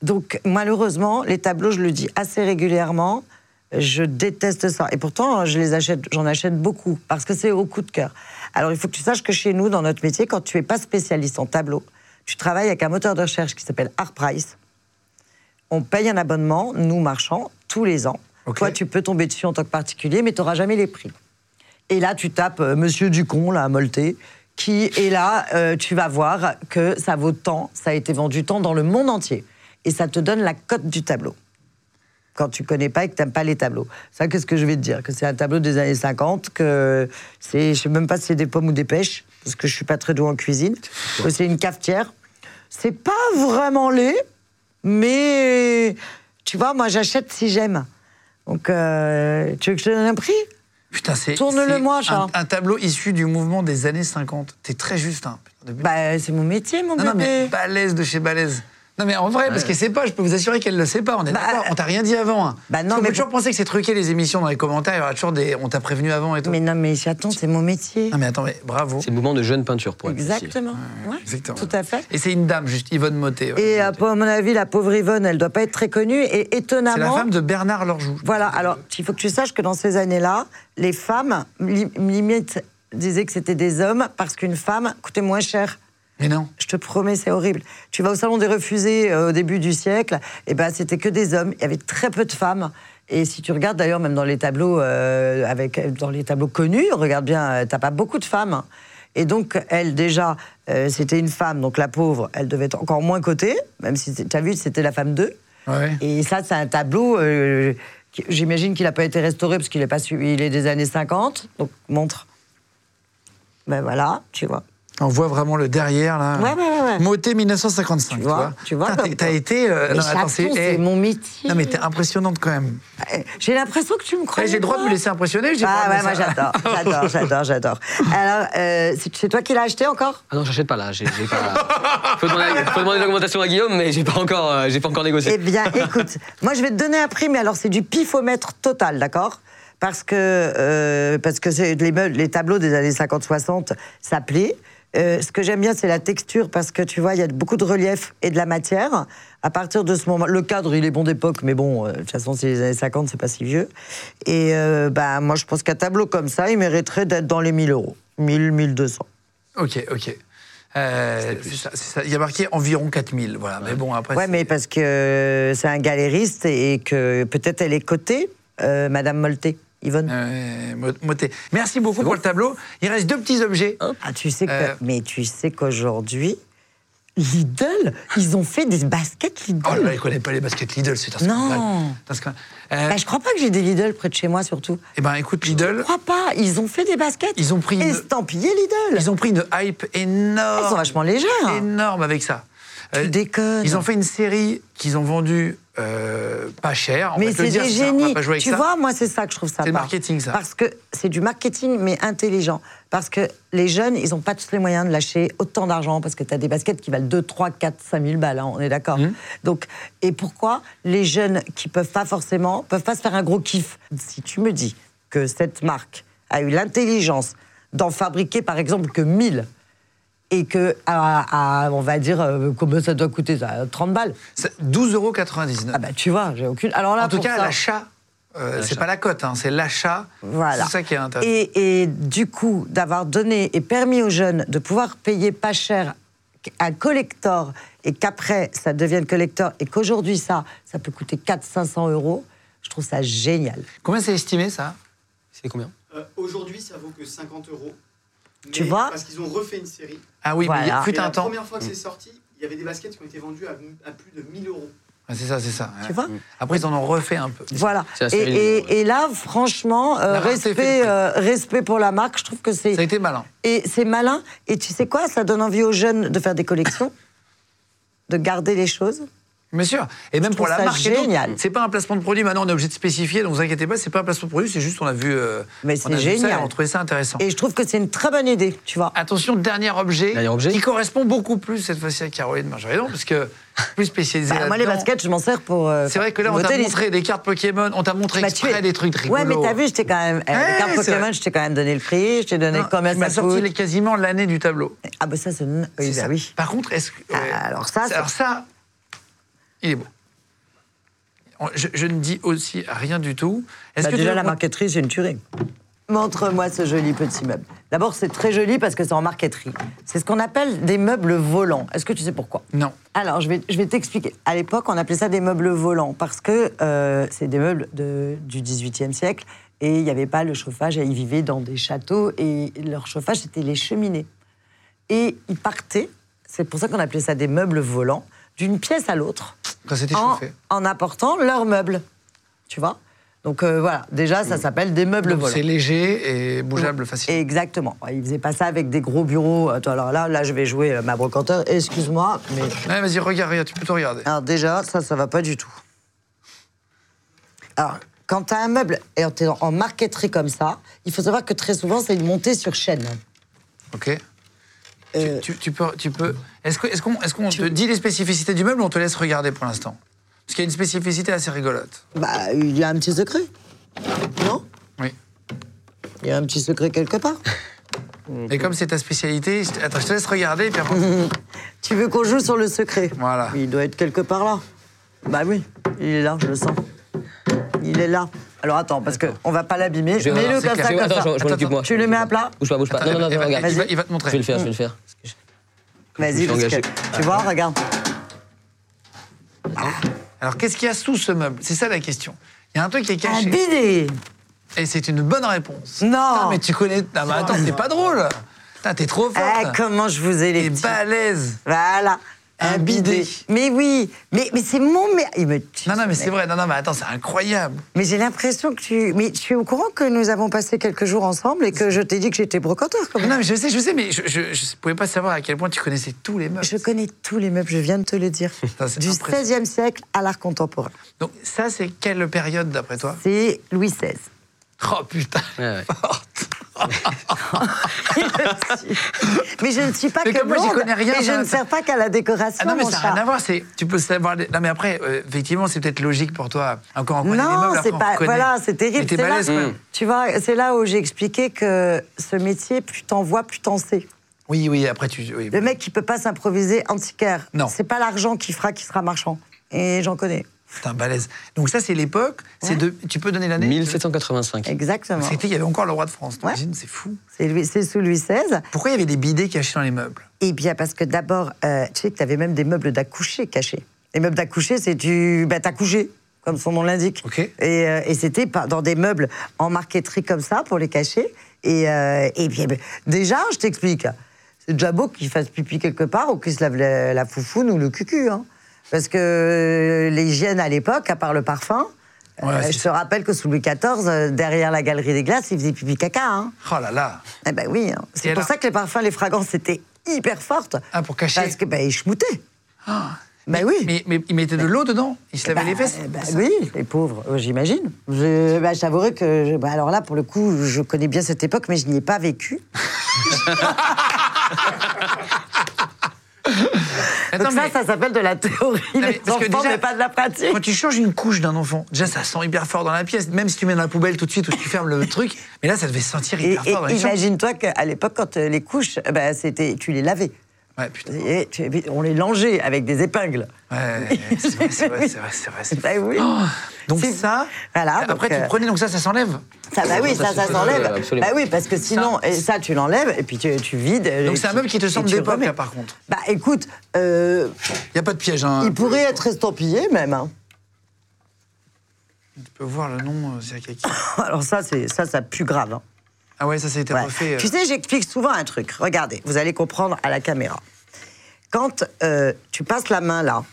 Donc, malheureusement, les tableaux, je le dis assez régulièrement, je déteste ça. Et pourtant, je les achète, j'en achète beaucoup parce que c'est au coup de cœur. Alors, il faut que tu saches que chez nous, dans notre métier, quand tu es pas spécialiste en tableau, tu travailles avec un moteur de recherche qui s'appelle ArtPrice. On paye un abonnement, nous marchands, tous les ans. Ok. Toi, tu peux tomber dessus en tant que particulier, mais tu n'auras jamais les prix. Et là, tu tapes euh, Monsieur Ducon, là, à Molté, qui est là, euh, tu vas voir que ça vaut tant, ça a été vendu tant dans le monde entier. Et ça te donne la cote du tableau. Quand tu connais pas et que tu n'aimes pas les tableaux. Ça, qu'est-ce que je vais te dire? Que c'est un tableau des années 50, que c'est, je sais même pas si c'est des pommes ou des pêches, parce que je suis pas très douée en cuisine, que c'est une cafetière. C'est pas vraiment laid, mais tu vois, moi j'achète si j'aime. Donc, euh, tu veux que je te donne un prix? Putain, c'est. Tourne-le c'est moi, un, Charles. un tableau issu du mouvement des années 50. T'es très juste, hein. Bah, c'est mon métier, mon non, non, mais bébé. balèze de chez balèze. Non, mais en vrai, parce qu'elle sait pas, je peux vous assurer qu'elle le sait pas. On est Bah, d'accord, on t'a rien dit avant. Hein. bah non, Parce qu'on mais peut toujours penser que c'est truqué les émissions dans les commentaires, il y aura toujours des. On t'a prévenu avant et tout. Mais non, mais attends, c'est mon métier. Non, mais attends, mais bravo. C'est le mouvement de jeune peinture pour. Exactement. Ouais, Exactement. Tout à fait. Et c'est une dame, juste Yvonne Motet. ouais. Et euh, à mon avis, la pauvre Yvonne, elle doit pas être très connue. Et C'est étonnamment. la femme de Bernard Lorjou. Voilà, alors il faut que tu saches que dans ces années-là, les femmes, li- limite, disaient que c'était des hommes parce qu'une femme coûtait moins cher. Mais non. Je te promets, c'est horrible. Tu vas au salon des refusés euh, au début du siècle, et ben c'était que des hommes. Il y avait très peu de femmes. Et si tu regardes d'ailleurs même dans les tableaux euh, avec dans les tableaux connus, regarde bien, euh, t'as pas beaucoup de femmes. Et donc elle déjà, euh, c'était une femme, donc la pauvre, elle devait être encore moins cotée, même si tu as vu, c'était la femme d'eux. Ouais. Et ça, c'est un tableau. euh, J'imagine qu'il n'a pas été restauré parce qu'il est pas il est des années 50. Donc montre. Ben voilà, tu vois. On voit vraiment le derrière, là. Ouais, ouais, ouais, ouais. Motet 1955, tu vois, vois. tu vois T'as été. euh, Mais non, attends, chaton, eh, c'est mon métier. Non, mais t'es impressionnante quand même. J'ai l'impression que tu me crois. Eh, J'ai le droit de me laisser impressionner. j'ai Ah ouais, moi j'adore, j'adore, j'adore, j'adore. Alors, euh, c'est c'est toi qui l'as acheté encore? Ah non, j'achète pas là. J'ai j'ai pas. Faut demander, faut demander l'augmentation à Guillaume, mais j'ai pas encore, euh, j'ai pas encore négocié. Eh bien, écoute, moi je vais te donner un prix, mais alors c'est du pifomètre total, d'accord? Parce que euh, parce que c'est les, meubles- les tableaux des années 50-60, ça plaît. Euh, ce que j'aime bien, c'est la texture, parce que tu vois, il y a beaucoup de relief et de la matière. À partir de ce moment, le cadre, il est bon d'époque, mais bon, euh, de toute façon, c'est les années 50, c'est pas si vieux. Et euh, bah, moi, je pense qu'un tableau comme ça, il mériterait d'être dans les 1000 euros. 1000, 1200. Ok, ok. Euh, ça, ça. Il y a marqué environ 4000, voilà. Mais bon, après. Ouais, mais parce que c'est un galériste et que peut-être elle est cotée, euh, Madame Molté, Yvonne. Euh. Merci beaucoup pour le tableau. Il reste deux petits objets. Ah, tu sais que, Euh. mais tu sais qu'aujourd'hui, Lidl, ils ont fait des baskets Lidl. Oh là là, il connaît pas les baskets Lidl, c'est un Non. scandale. Scandale. Euh, Bah, je crois pas que j'ai des Lidl près de chez moi, surtout. eh ben, écoute, Je Lidl, crois pas. Ils ont fait des baskets. Ils ont pris une- Estampillé Lidl. ils ont pris une hype énorme. Ils sont vachement légers. hein. Énorme avec ça. Euh, Tu déconnes. Ils ont fait une série qu'ils ont vendue euh, pas cher. on Mais c'est des génies. Tu ça. vois, moi, c'est ça que je trouve ça. C'est marketing, ça. Parce que c'est du marketing, mais intelligent. Parce que les jeunes, ils n'ont pas tous les moyens de lâcher autant d'argent. Parce que tu as des baskets qui valent 2, 3, 4, 5 000 balles, hein, on est d'accord. Mmh. Donc, et pourquoi les jeunes qui peuvent pas forcément, peuvent pas se faire un gros kiff? Si tu me dis que cette marque a eu l'intelligence d'en fabriquer, par exemple, que 1000 et que, à, à, on va dire, euh, combien ça doit coûter ça 30 balles. C'est 12,99 euros. Ah bah tu vois, j'ai aucune. Alors là, en tout cas, ça- l'achat, euh, c'est pas la cote, hein, c'est l'achat. Voilà. C'est ça qui est intéressant. Et, et du coup, d'avoir donné et permis aux jeunes de pouvoir payer pas cher un collector et qu'après ça devienne collector et qu'aujourd'hui ça, ça peut coûter 400-500 euros, je trouve ça génial. Combien c'est estimé, ça? C'est combien? Euh, Aujourd'hui, ça vaut que 50 euros. Tu vois Parce qu'ils ont refait une série. Ah oui, mais il y a- Voilà. fut un la temps. première fois que c'est sorti, il y avait des baskets qui ont été vendues à, à plus de 1000 euros. Ah, c'est ça, c'est ça. Tu ouais. vois Après, ils en ont refait un peu. Voilà. La Et, là, franchement, euh, La respect, euh, respect pour la marque, je trouve que c'est. Ça a été malin. Et c'est malin. Et tu sais quoi? Ça donne envie aux jeunes de faire des collections, de garder les choses. Bien sûr. Et même pour la marque. génial. C'est pas un placement de produit. Maintenant, on est obligé de spécifier. Donc, vous inquiétez pas, c'est pas un placement de produit. C'est juste, on a vu. euh, Mais on c'est a vu ça génial. on trouvait ça intéressant. Et je trouve que c'est une très bonne idée, tu vois. Attention, dernier objet, Dernier objet. qui correspond beaucoup plus cette fois-ci à Caroline Marjorie, parce que plus spécialisé Bah, moi, les baskets, je m'en sers pour. euh, C'est vrai que là, on t'a montré des cartes Pokémon, on t'a montré Bah, exprès es- des trucs rigolos. Ouais, mais t'as vu, je t'ai quand même. euh, Ouais, les cartes Pokémon, je t'ai quand même donné le prix, je t'ai donné Non, combien tu m'as ça sorti coûte. quasiment l'année du tableau. Ah, bah ça, c'est. Oui, bah ça. oui. Par contre, est-ce que. Ah, alors ça, Alors ça, il est beau. Je, je ne dis aussi rien du tout. Est-ce Bah, que déjà, la marqueterie, c'est une tuerie. Montre-moi ce joli petit meuble. D'abord, c'est très joli parce que c'est en marqueterie. C'est ce qu'on appelle des meubles volants. Est-ce que tu sais pourquoi? Non. Alors, je vais, je vais t'expliquer. À l'époque, on appelait ça des meubles volants parce que euh, c'est des meubles de- du XVIIIe siècle et il n'y avait pas le chauffage. et Ils vivaient dans des châteaux et leur chauffage, c'était les cheminées. Et ils partaient, c'est pour ça qu'on appelait ça des meubles volants, d'une pièce à l'autre Quand c'était en, chauffé. en apportant leurs meubles. Tu vois? Donc euh, voilà, déjà, ça s'appelle des meubles Donc, volants. C'est léger et bougeable facilement. Exactement. Ils faisaient pas ça avec des gros bureaux. Attends, alors là, là, je vais jouer euh, ma brocanteur. Excuse-moi, mais Ouais, vas-y, regarde, regarde, tu peux tout regarder. alors déjà, ça, ça va pas du tout. Alors, quand tu as un meuble et t'es en marqueterie comme ça, il faut savoir que très souvent, c'est une montée sur chaîne. Ok. Euh, Tu, tu- tu peux. Tu peux... Est-ce qu'on te dit les spécificités du meuble ou on te laisse regarder pour l'instant? Parce qu'il y a une spécificité assez rigolote. Bah, il y a un petit secret. Non? Oui. Il y a un petit secret quelque part. Et comme c'est ta spécialité, je te- attends, je te laisse regarder puis après. Tu veux qu'on joue sur le secret? Voilà. Il doit être quelque part là. Bah oui, il est là, je le sens. Il est là. Alors attends, parce qu'on va pas l'abîmer. Je Mets-le c'est comme ça, comme attends, ça. je, je m'en occupe moi. Tu le mets à plat Bouge pas, bouge pas. Non, non, non, regarde. il va, te montrer. Je vais le faire, je vais le faire. Vas-y, tu vois, regarde. Alors, qu'est-ce qu'il y a sous ce meuble? C'est ça la question. Il y a un truc qui est Un caché. bidet Et c'est une bonne réponse. Non. Putain, mais tu connais. Non, mais attends, t'es pas drôle. T'es trop forte. Ah, comment je vous ai les T'es balèze. Voilà. Un bidet. Mais oui, mais, mais c'est mon... mère. Il me tue, Non, non, mais ce c'est vrai. Non, non, mais attends, c'est incroyable. Mais j'ai l'impression que tu... Mais tu es au courant que nous avons passé quelques jours ensemble et que je t'ai dit que j'étais brocanteur quand Non, même mais je sais, je sais, mais je, je, je pouvais pas savoir à quel point tu connaissais tous les meubles. Je connais tous les meubles, je viens de te le dire. Ça, c'est du. XVIe siècle à l'art contemporain. Donc, ça, c'est quelle période d'après toi? C'est Louis XVI. Oh putain, Ouais, ouais. Mais je ne suis pas Mais que comme moi, blonde, connais rien, Et je ne sers pas qu'à la décoration, Ah non, mais mon ça n'a rien à voir. C'est, tu peux savoir. Non, mais après, euh, effectivement, c'est peut-être logique pour toi. Encore, on Non, c'est pas. Voilà, c'est Mais terrible. C'est là, tu vois, c'est là où j'ai expliqué que ce métier, plus t'en vois, plus t'en sais. Oui, oui, après, tu. oui. Le mec qui peut pas s'improviser antiquaire, Non. c'est pas l'argent qui fera qui sera marchand. Et j'en connais. Putain, balèze. Donc, ça, c'est l'époque. C'est Ouais. de. Tu peux donner l'année 1785. Exactement. C'était, il y avait encore le roi de France. Ouais. T'imagines, c'est fou. C'est Louis- c'est sous Louis XVI. Pourquoi il y avait des bidets cachés dans les meubles? Eh bien, parce que d'abord, euh, tu sais que tu avais même des meubles d'accoucher cachés. Les meubles d'accoucher, c'est du. Bah, t'as couché, comme son nom l'indique. Ok. Et, euh, et c'était pas- dans des meubles en marqueterie comme ça, pour les cacher. Et, euh, et bien, ben, déjà, je t'explique. C'est déjà beau qu'il fasse pipi quelque part ou qu'il se lave la, la foufoune ou le cucu. Hein. Parce que euh, l'hygiène à l'époque, à part le parfum, euh, je te rappelle que sous Louis XIV, euh, derrière la galerie des glaces, il faisait pipi caca. Hein. Oh là là. Eh ben oui, hein. c'est pour ça que les parfums, les fragrances étaient hyper fortes. Ah, pour cacher. Parce que ben, ils schmoutaient. Ah. Ben oui. Mais, mais il mettait de l'eau dedans Il se lavait Bah, les fesses bah oui, les pauvres, j'imagine. Je, bah, j'avouerai que, je- bah, alors là, pour le coup, je connais bien cette époque, mais je n'y ai pas vécu. Attends, Donc ça, mais ça s'appelle de la théorie, mais parce que enfants, déjà, mais pas de la pratique. quand tu changes une couche d'un enfant, déjà ça sent hyper fort dans la pièce, même si tu mets dans la poubelle tout de suite ou tu fermes le truc, mais là ça devait sentir hyper et fort imagine-toi qu'à l'époque, quand euh, les couches, euh, bah, c'était, tu les lavais. Ouais, putain. Et on les longeait avec des épingles. Ouais, c'est vrai, c'est vrai, c'est vrai, c'est. Bah oui. Oh, donc ça, Voilà, après donc, tu euh, prenais, donc ça, ça s'enlève. Ça, bah oui, Ça, ça, ça, s'enlève. euh. Bah oui, parce que sinon, et ça, tu l'enlèves et puis tu, tu vides. Donc c'est un meuble qui te semble d'époque, là, par contre. Bah écoute, euh, Il n'y a pas de piège, hein. il pourrait être estampillé même. hein. Tu peux voir le nom, euh, c'est à quelqu'un. Alors ça, c'est ça, ça pue grave. hein. Ah ouais, ça, a été Ouais. refait. euh. Tu sais, j'explique souvent un truc. Regardez, vous allez comprendre à la caméra. Quand euh, tu passes la main là,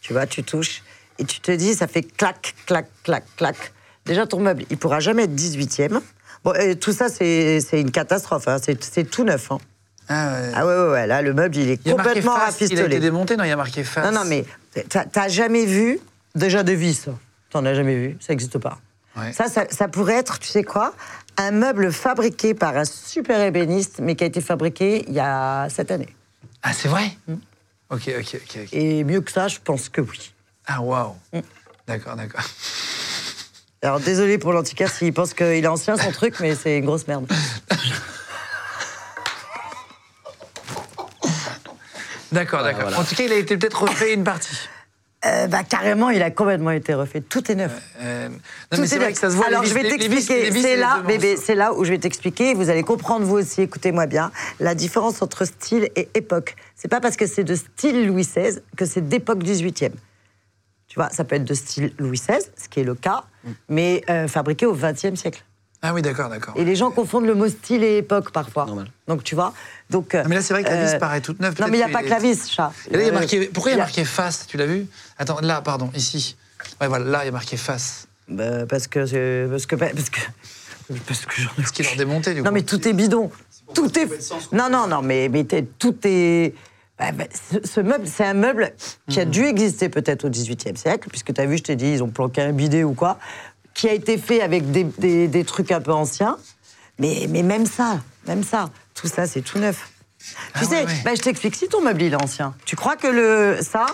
tu vois, tu touches, et tu te dis, ça fait clac, clac, clac, clac. Déjà, ton meuble, il pourra jamais être 18e. Bon, et tout ça, c'est une catastrophe. hein. C'est tout neuf. hein. Ah ouais. Ah ouais, ouais, ouais, là, le meuble, il est Il complètement face, il a été démonté, non, il y a marqué face. Non, non, mais t'as- t'as jamais vu déjà de vis T'en as jamais vu, ça n'existe pas. Ouais. Ça, ça, ça pourrait être, tu sais quoi, un meuble fabriqué par un super ébéniste, mais qui a été fabriqué il y a sept années. Ah, c'est vrai Mm. Ok, ok, ok. ok. Et mieux que ça, je pense que oui. Ah, waouh. Mm. D'accord, d'accord. Alors désolé pour l'antiquaire s'il pense qu'il est ancien son truc, mais c'est une grosse merde. D'accord, d'accord. voilà. En tout cas, il a été peut-être refait une partie. Euh, bah, carrément, il a complètement été refait. Tout est neuf. Euh, non, Tout mais c'est vrai que ça se voit. Alors, les je vais t'expliquer. C'est là, bébé, c'est là où je vais t'expliquer. Vous allez comprendre, vous aussi, écoutez-moi bien, la différence entre style et époque. C'est pas parce que c'est de style Louis XVI que c'est d'époque 18e. Tu vois, ça peut être de style Louis XVI, ce qui est le cas, Mm. mais euh, fabriqué au 20e siècle. Ah oui, d'accord, d'accord. Et les gens confondent le mot style et époque parfois. Normal. Donc, tu vois. Donc, Ah, mais là, c'est vrai que la vis euh, paraît toute neuve. Non, mais il n'y a pas que la vis, chat. Et là, il y a Euh, marqué. Pourquoi il y a marqué face Tu l'as vu? Attends, là, pardon, ici. Ouais, voilà, là, il y a marqué face. Bah, parce que parce que parce que parce que j'en ai Ce qui leur démontait, du coup. Non mais tout est bidon. Tout est Non non non mais mais tout est bah, bah, ce, ce meuble, c'est un meuble qui a Mhm. dû exister peut-être au XVIIIe siècle, puisque tu as vu, je t'ai dit, ils ont planqué un bidet ou quoi, qui a été fait avec des, des- des trucs un peu anciens. Mais, mais même ça, même ça, tout ça, c'est tout neuf. Ah tu sais, ouais, ouais. bah, je t'explique, si ton meuble il est ancien, tu crois que le ça,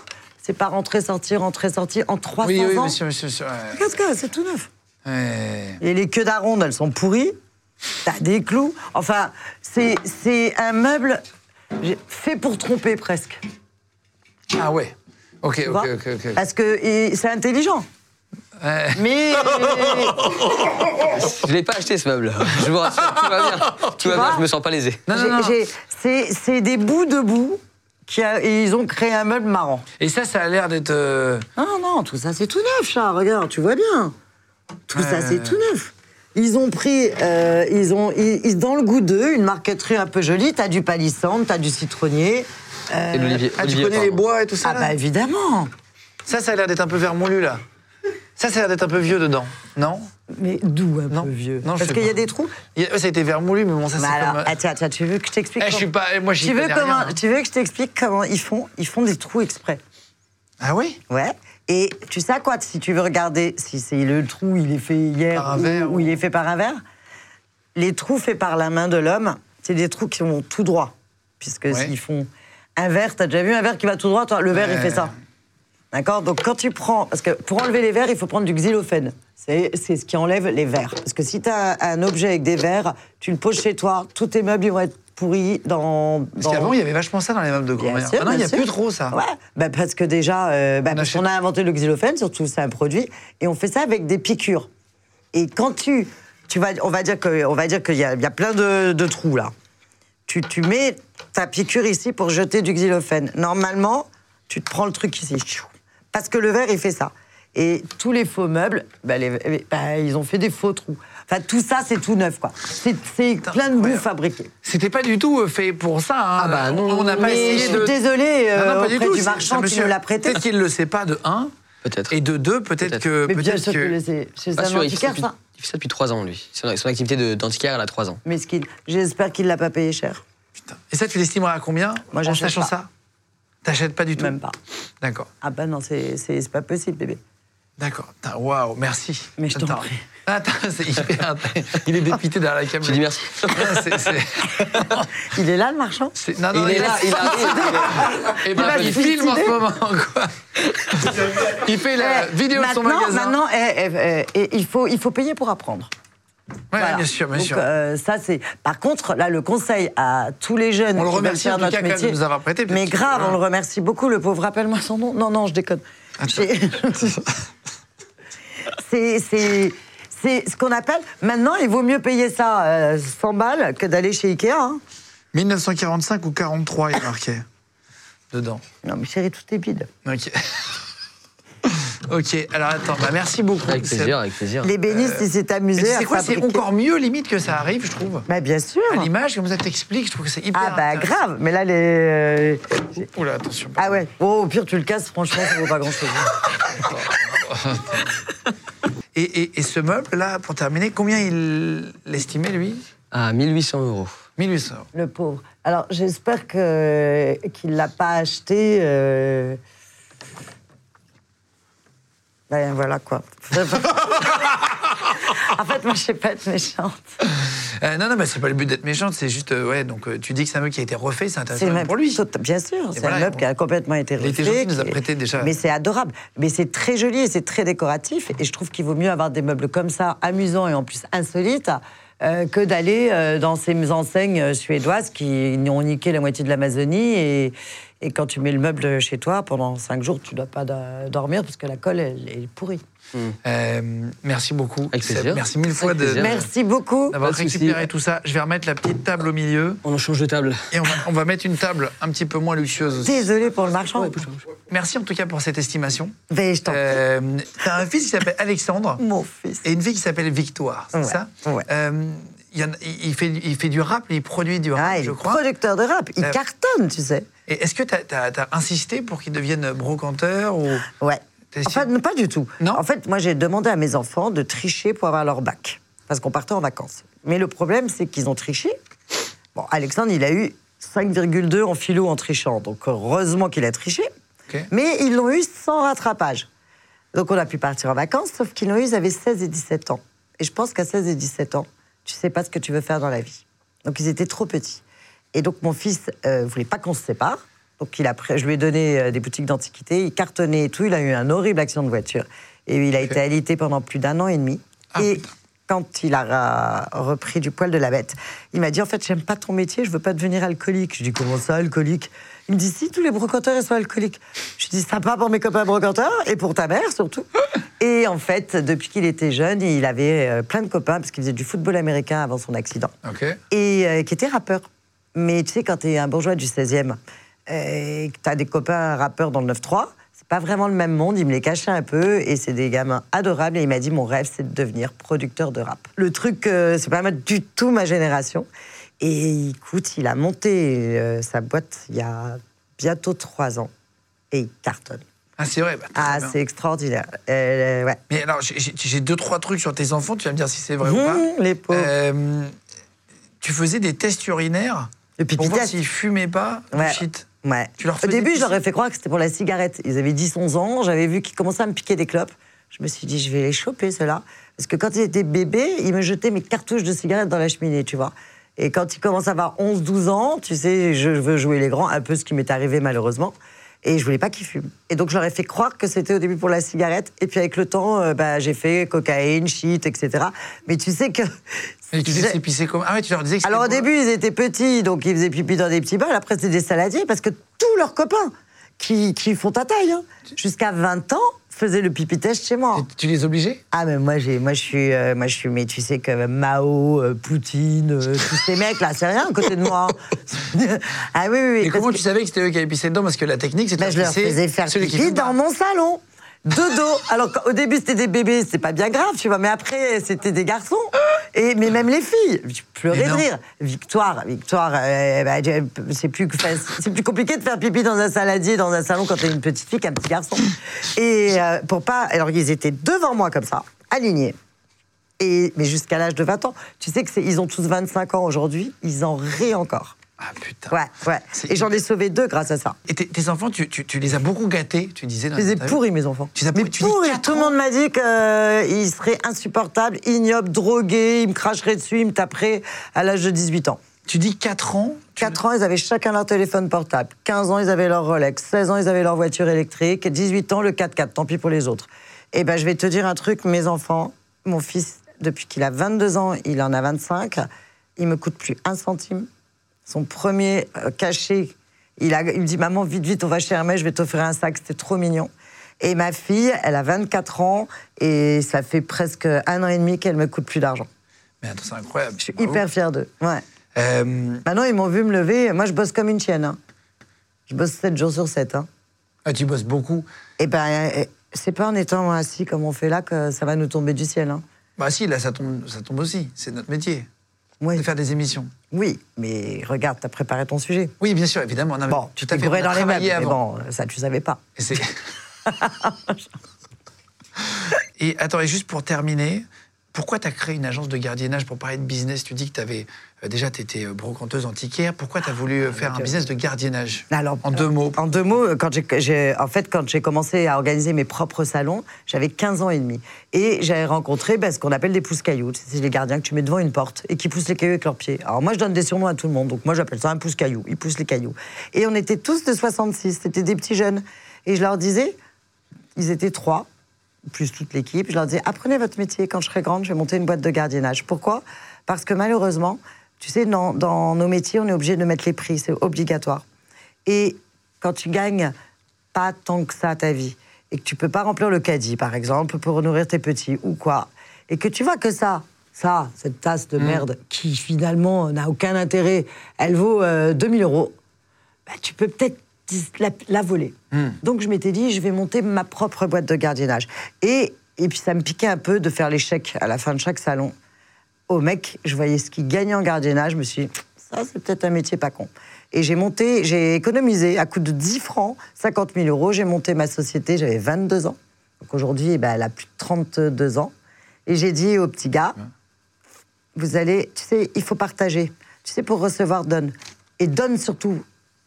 c'est pas rentrer, sortir, rentrer, sortir en 300 Oui, oui, ans? monsieur, monsieur. monsieur, ouais. Qu'est-ce que c'est tout neuf? Et les queues d'aronde, elles sont pourries. T'as des clous. Enfin, c'est un meuble fait pour tromper presque. Ah ouais. Ok, ok, ok. Parce que c'est intelligent. Ouais. Mais Je l'ai pas acheté ce meuble. Je vous rassure, tout va bien. Tout va vois bien, je me sens pas lésé. Non, non, non. c'est c'est des bouts de boue qui a- et ils ont créé un meuble marrant. Et ça, ça a l'air d'être. euh, Non, non, tout ça c'est tout neuf, chat. Regarde, tu vois bien. Tout ça c'est tout neuf. Ils ont pris, euh, ils ont, ils- dans le goût d'eux, une marqueterie un peu jolie. T'as du palissandre, t'as du citronnier. Et de l'olivier. Ah, tu connais les bois et tout ça Ah là bah évidemment. Ça, ça a l'air d'être un peu vermoulu, là. Ça, ça a l'air d'être un peu vieux dedans, non? Mais d'où un Non. peu vieux? Non, je Parce qu'il y a des trous? Il a- Ça a été vermoulu, mais bon, ça, c'est Bah alors, comme. ah, tiens, tiens, tu veux que je t'explique Eh, je suis comment- pas. Moi, j'y tu veux, comment, rien. hein. tu veux que je t'explique comment ils font Ils font des trous exprès? Ah oui? Ouais. Et tu sais quoi Si tu veux regarder si c'est le trou, il est fait hier Par un ou, verre ou ou- il est fait par un verre, les trous faits par la main de l'homme, c'est des trous qui vont tout droit. Puisque Ouais. font un verre, t'as déjà vu un verre qui va tout droit toi, Le verre, il fait ça. D'accord? Donc quand tu prends. Parce que pour enlever les verres, il faut prendre du xylophène. C'est c'est ce qui enlève les verres. Parce que si tu as un objet avec des verres, tu le poses chez toi, tous tes meubles ils vont être pourris dans. Parce dans- qu'avant, il y avait vachement ça dans les meubles de grand-mère. Maintenant, il n'y a plus trop ça. Ouais, bah parce que déjà, euh, bah On parce a inventé le xylophène, surtout c'est un produit, et on fait ça avec des piqûres. Et quand tu, tu vas, on va dire que, on va dire qu'il y a, il y a plein de, de trous là. Tu, tu mets ta piqûre ici pour jeter du xylophène. Normalement, tu te prends le truc ici. Parce que le verre il fait ça. Et tous les faux meubles, bah, les- bah, ils ont fait des faux trous. Enfin, tout ça, c'est tout neuf, quoi. C'est c'est plein de boue incroyable. fabriquée. C'était pas du tout euh, fait pour ça. hein. Ah bah non, on n'a pas Mais essayé je suis de. désolée Non, non, euh, auprès tout. du marchand ça, qui monsieur, me l'a prêté. Peut-être qu'il ne le sait pas de un. Peut-être. Et de deux, peut-être Peut-être. que. Mais bien sûr que- que c'est Pas un sûr, il fait, ça antiquaire, depuis, ça. il fait ça depuis 3 ans, lui. Son, son activité de- d'antiquaire, elle a 3 ans. Mesquin. J'espère qu'il l'a pas payé cher. Putain. Et ça, tu l'estimeras à combien Moi, En j'achète sachant ça? T'achètes pas du tout Même pas. D'accord. Ah bah non, c'est c'est- c'est pas possible, bébé. D'accord. Waouh, merci. Mais je t'en Attends. prie. Attends, c'est hyper. Il est dépité derrière la caméra. Je dis merci. Ouais, Il est là, le marchand? C'est- Non, non, il est là, il. Eh ben, va il se filme en ce moment, quoi. Il fait la Eh, vidéo de son maintenant, magasin. Maintenant, eh, eh, eh, eh, il, faut, il faut payer pour apprendre. Ouais, Voilà. bien sûr, bien Donc, sûr. euh, ça, c'est. Par contre, là, le conseil à tous les jeunes On le remercie en tout notre cas métier. de nous avoir prêté, Mais grave, voilà. on le remercie beaucoup. Le pauvre, rappelle-moi son nom. Non, non, je déconne. J'ai- c'est, ce qu'on appelle. Maintenant, il vaut mieux payer ça euh, 100 balles que d'aller chez Ikea. hein. 1945 ou 43, il a marqué. Dedans. Non, mais chérie, tout est vide. Ok. ok, alors attends, bah merci beaucoup. Avec C'est- plaisir, avec plaisir. L'ébéniste, il s'est Mais amusé sais quoi, c'est encore mieux limite que ça arrive, je trouve. Bah, bien sûr. À l'image, comme ça t'explique, je trouve que c'est hyper. Ah, bah, grave. Mais là, les. euh, Oula, attention. Ah, ouais. Oh, au pire, tu le casses, franchement, ça vaut pas grand-chose. Et, et- et ce meuble-là, pour terminer, combien il l'estimait, lui? À 1800 euros. 1800 euros. Le pauvre. Alors, j'espère que qu'il l'a pas acheté. euh, Ben voilà quoi. en fait, moi, je sais pas être méchante. Euh, non, non, mais c'est pas le but d'être méchante, c'est juste, euh, ouais, donc euh, tu dis que c'est un meuble qui a été refait, c'est intéressant pour lui. bien sûr, c'est voilà, un meuble qui a complètement été Il refait. était gentil, il nous a prêté déjà. Mais c'est adorable. Mais c'est très joli et c'est très décoratif. Et je trouve qu'il vaut mieux avoir des meubles comme ça, amusants et en plus insolites, euh, que d'aller euh, dans ces enseignes suédoises qui ont niqué la moitié de l'Amazonie. Et, quand tu mets le meuble chez toi, pendant cinq jours, tu ne dois pas do- dormir parce que la colle, elle, est pourrie. Euh, merci beaucoup. Avec plaisir. Merci mille fois de-. Merci beaucoup. d'avoir récupéré tout ça. Je vais remettre la petite table au milieu On en change de table. et on va, on va mettre une table un petit peu moins luxueuse aussi. Désolée pour le marchand. Merci en tout cas pour cette estimation. Mais je t'en prie. Euh, T'as un fils qui s'appelle Alexandre Mon fils. et une fille qui s'appelle Victoire, c'est Ouais, ça ouais. Euh, il, y en a- il- il fait, il fait du rap, il produit du rap, Ah, il je est crois. producteur de rap. Il Euh, cartonne, tu sais. Et est-ce que tu as, insisté pour qu'il devienne brocanteur ou... Ouais. Pas du tout. Non En fait, moi, j'ai demandé à mes enfants de tricher pour avoir leur bac. Parce qu'on partait en vacances. Mais le problème, c'est qu'ils ont triché. Bon, Alexandre, il a eu 5,2 en philo en trichant. Donc, heureusement qu'il a triché. Mais ils l'ont eu sans rattrapage. Donc, on a pu partir en vacances, sauf qu'ils l'ont eu, ils avaient 16 et 17 ans. Et je pense qu'à 16 et 17 ans, tu sais pas ce que tu veux faire dans la vie. Donc, ils étaient trop petits. Et donc, mon fils euh, voulait pas qu'on se sépare. Donc, il a je lui ai donné euh, des boutiques d'antiquité. Il cartonnait et tout. Il a eu un horrible accident de voiture. Et il a été alité pendant plus d'un an et demi. Ah, et putain. quand il a repris du poil de la bête, il m'a dit En fait, j'aime pas ton métier, je veux pas devenir alcoolique. Je dis Comment ça, alcoolique? Il me dit Si, tous les brocanteurs, ils sont alcooliques. Je dis Sympa pour mes copains brocanteurs et pour ta mère surtout. Et en fait, depuis qu'il était jeune, il avait euh, plein de copains parce qu'il faisait du football américain avant son accident et euh, qui était rappeur. Mais tu sais, quand tu es un bourgeois du 16e euh, et que tu as des copains rappeurs dans le 9-3, c'est pas vraiment le même monde. Il me les cachait un peu et c'est des gamins adorables. Et il m'a dit Mon rêve, c'est de devenir producteur de rap. Le truc, euh, c'est pas du tout ma génération. Et écoute, il a monté euh, sa boîte il y a bientôt trois ans et il cartonne. Ah, c'est vrai. bah, Ah, c'est extraordinaire. Euh, ouais. Mais alors, j'ai- deux, trois trucs sur tes enfants, tu vas me dire si c'est vrai ou pas. Mmh, les pauvres. Tu faisais des tests urinaires pour voir s'ils fumaient pas du Ouais. shit. Ouais. Tu leur Au début, je pisser leur ai fait croire que c'était pour la cigarette. Ils avaient 10-11 ans. J'avais vu qu'ils commençaient à me piquer des clopes. Je me suis dit, je vais les choper, ceux-là. Parce que quand ils étaient bébés, ils me jetaient mes cartouches de cigarettes dans la cheminée, tu vois. Et quand ils commencent à avoir 11-12 ans, tu sais, je veux jouer les grands, un peu ce qui m'est arrivé malheureusement. Et je voulais pas qu'ils fument. Et donc, je leur ai fait croire que c'était au début pour la cigarette. Et puis, avec le temps, euh, bah, j'ai fait cocaïne, shit, etc. Mais tu sais que. Et tu disais que comme. Ah ouais, tu leur disais que alors au début, ils étaient petits, donc ils faisaient pipi dans des petits bols. Après, c'était des saladiers, parce que tous leurs copains qui, qui font ta taille, hein, jusqu'à 20 ans, faisaient le pipi test chez moi. Tu, tu les obligeais? Ah, mais moi, j'ai, moi, je suis, euh, moi, je suis, mais tu sais que Mao, euh, Poutine, euh, tous ces mecs là, c'est rien à côté de moi. ah oui, oui, oui. Et comment que- tu savais que c'était eux qui avaient pissé dedans? Parce que la technique, de ben, je leur faisais faire pipi dans mon salon. De dos. Alors qu'au début c'était des bébés, c'est pas bien grave, tu vois. Mais après c'était des garçons. Et mais même les filles, je pleurais de rire. Victoire, Victoire, euh, bah, c'est plus enfin, c'est plus compliqué de faire pipi dans un saladier dans un salon quand t'es une petite fille qu'un petit garçon. Et euh, pour pas, alors ils étaient devant moi comme ça, alignés. Et mais jusqu'à l'âge de 20 ans, tu sais que ils ont tous 25 ans aujourd'hui, ils en rient encore. Ah putain. Ouais, ouais. Et j'en ai sauvé deux grâce à ça. Et tes, enfants, tu, tu- tu les as beaucoup gâtés, tu disais Je les ai pourris, mes enfants. Tu les as pourris, tu pourris. Tout le monde m'a dit qu'ils seraient insupportables, ignobles, drogués, ils me cracheraient dessus, ils me taperaient à l'âge de 18 ans. Tu dis 4 ans tu- 4 ans, ils avaient chacun leur téléphone portable. 15 ans, ils avaient leur Rolex. 16 ans, ils avaient leur voiture électrique. 18 ans, le 4x4. Tant pis pour les autres. Et ben, je vais te dire un truc, mes enfants, mon fils, depuis qu'il a 22 ans, il en a 25, il me coûte plus un centime. Son premier euh, cachet, il, a, il me dit Maman, vite, vite, on va chez Hermès, je vais t'offrir un sac. C'était trop mignon. Et ma fille, elle a 24 ans et ça fait presque un an et demi qu'elle me coûte plus d'argent. Mais attends, c'est incroyable. Je suis Bravo. hyper fière d'eux. Ouais. Euh, Maintenant, ils m'ont vu me lever. Moi, je bosse comme une chienne. hein. Je bosse 7 jours sur 7. Hein. ah, tu bosses beaucoup. Et ben, euh, c'est pas en étant assis comme on fait là que ça va nous tomber du ciel. Hein. Bah si, là, ça tombe, ça tombe aussi. C'est notre métier, Oui. de faire des émissions. oui, mais regarde, t'as préparé ton sujet. Oui, bien sûr, évidemment. Non, Bon, tu t'es dans les travaillé mais bon, ça, tu savais pas. Et, et attends, et juste pour terminer, pourquoi tu as créé une agence de gardiennage pour parler de business? Tu dis que tu avais déjà tu étais brocanteuse antiquaire. Pourquoi tu as voulu euh, faire un business de gardiennage? Alors, En deux mots. En deux mots, quand j'ai, en fait, quand j'ai commencé à organiser mes propres salons, j'avais 15 ans et demi. Et j'avais rencontré ben, ce qu'on appelle des pouces-cailloux. C'est les gardiens que tu mets devant une porte et qui poussent les cailloux avec leurs pieds. Alors moi, je donne des surnoms à tout le monde. Donc moi, j'appelle ça un pouce-caillou. Ils poussent les cailloux. Et on était tous de 66. C'était des petits jeunes. Et je leur disais, ils étaient trois, plus toute l'équipe. Je leur disais, apprenez votre métier. Quand je serai grande, je vais monter une boîte de gardiennage. Pourquoi? Parce que malheureusement, tu sais, dans, dans nos métiers, on est obligé de mettre les prix, c'est obligatoire. Et quand tu gagnes pas tant que ça ta vie, et que tu peux pas remplir le caddie, par exemple, pour nourrir tes petits, ou quoi, et que tu vois que ça, ça, cette tasse de merde, qui finalement n'a aucun intérêt, elle vaut euh, 2000 euros, bah, tu peux peut-être la, la voler. Donc je m'étais dit, je vais monter ma propre boîte de gardiennage. Et, et puis ça me piquait un peu de faire les chèques à la fin de chaque salon. Au mec, je voyais ce qu'il gagnait en gardiennage, je me suis dit, ça c'est peut-être un métier pas con. Et j'ai monté, j'ai économisé à coût de 10 francs, 50 000 euros, j'ai monté ma société, j'avais 22 ans. Donc aujourd'hui, eh ben, elle a plus de 32 ans. Et j'ai dit au petit gars, vous allez, tu sais, il faut partager. Tu sais, pour recevoir, donne. Et donne surtout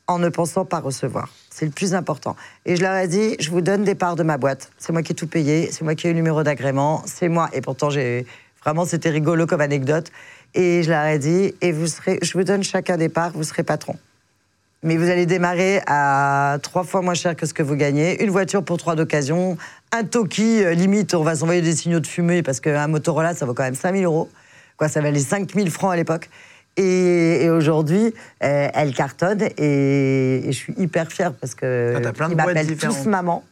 en ne pensant pas recevoir. C'est le plus important. Et je leur ai dit, je vous donne des parts de ma boîte. C'est moi qui ai tout payé, c'est moi qui ai le numéro d'agrément, c'est moi. Et pourtant, j'ai vraiment, c'était rigolo comme anecdote. Et je leur ai dit, et vous serez, je vous donne chacun des parts, vous serez patron. Mais vous allez démarrer à trois fois moins cher que ce que vous gagnez. Une voiture pour trois d'occasion. Un Toki, euh, limite, on va s'envoyer des signaux de fumée parce qu'un Motorola, ça vaut quand même 5000 euros. Quoi, ça valait 5000 francs à l'époque. Et, et aujourd'hui, euh, elle cartonne et, et je suis hyper fière parce que Ah, ils m'appellent tous maman.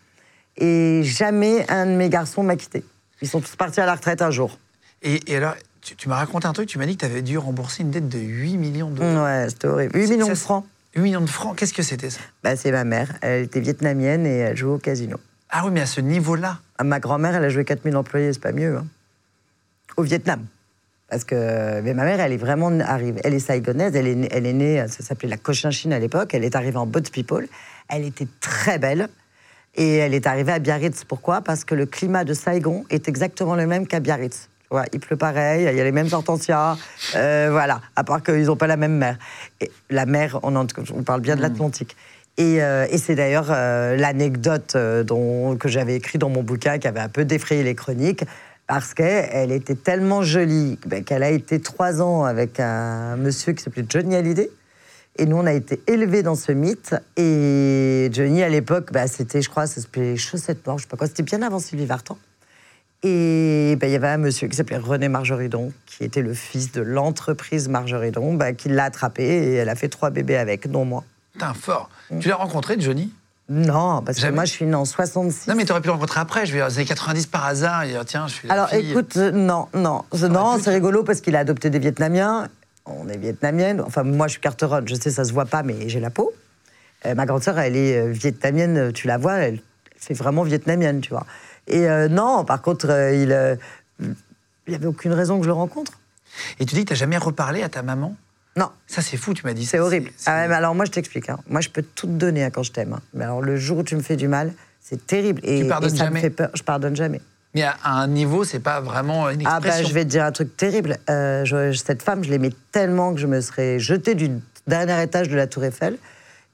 Et jamais un de mes garçons m'a quitté. Ils sont tous partis à la retraite un jour. Et, et alors, tu, tu m'as raconté un truc, tu m'as dit que tu avais dû rembourser une dette de 8 millions d'euros. Ouais, c'était horrible. 8 millions Ça, de francs. 8 millions de francs, qu'est-ce que c'était ça? Bah, c'est ma mère. Elle était vietnamienne et elle jouait au casino. Ah oui, mais à ce niveau-là? Ah, Ma grand-mère, elle a joué 4000 employés, c'est pas mieux. hein. Au Vietnam. Parce que mais ma mère, elle est vraiment arrivée. Elle est saigonaise, elle est, née- elle est née, ça s'appelait la Cochinchine à l'époque. Elle est arrivée en Boat People. Elle était très belle. Et elle est arrivée à Biarritz. Pourquoi? Parce que le climat de Saigon est exactement le même qu'à Biarritz. Tu vois, il pleut pareil, il y a les mêmes hortensias. euh, voilà, à part qu'ils n'ont pas la même mer. Et la mer, on, en- on parle bien de l'Atlantique. Et, euh, et c'est d'ailleurs euh, l'anecdote euh, que j'avais écrit dans mon bouquin qui avait un peu défrayé les chroniques. Parce qu'elle était tellement jolie ben, qu'elle a été trois ans avec un monsieur qui s'appelait Johnny Hallyday. Et nous, on a été élevés dans ce mythe. Et Johnny, à l'époque, bah, c'était, je crois, ça s'appelait chaussettes noires, je sais pas quoi. C'était bien avant Sylvie Vartan. Et bah, il y avait un monsieur qui s'appelait René Margeridon, qui était le fils de l'entreprise Margeridon, qui l'a attrapé et elle a fait trois bébés avec, dont moi. Putain, fort. Tu l'as rencontré, Johnny? Non, parce Jamais. que moi, je suis née en 66. Non, mais tu aurais pu le rencontrer après. Je vais les années 90 par hasard. Et dire, tiens, je suis la Alors fille. écoute, euh, non, non, non, c'est rigolo parce qu'il a adopté des Vietnamiens. On est vietnamienne. Enfin, moi, je suis carteronne. Je sais, ça se voit pas, mais j'ai la peau. Euh, ma grande sœur, elle est euh, vietnamienne. euh, Tu la vois, elle, c'est vraiment vietnamienne, tu vois. Et euh, non, par contre, euh, il, euh, il y avait aucune raison que je le rencontre. Et tu dis que tu n'as jamais reparlé à ta maman? Non, Ça, c'est fou, tu m'as dit. c'est horrible. Ah mais alors moi, je t'explique. hein. Moi, je peux tout te donner hein, quand je t'aime. hein. Mais alors, le jour où tu me fais du mal, c'est terrible. Et, Tu pardonnes et ça jamais me fait peur. Je pardonne jamais. Mais à, un niveau, c'est pas vraiment une Ah expression. bah, je vais te dire un truc terrible. Euh, je- cette femme, je l'aimais tellement que je me serais jetée du dernier étage de la Tour Eiffel.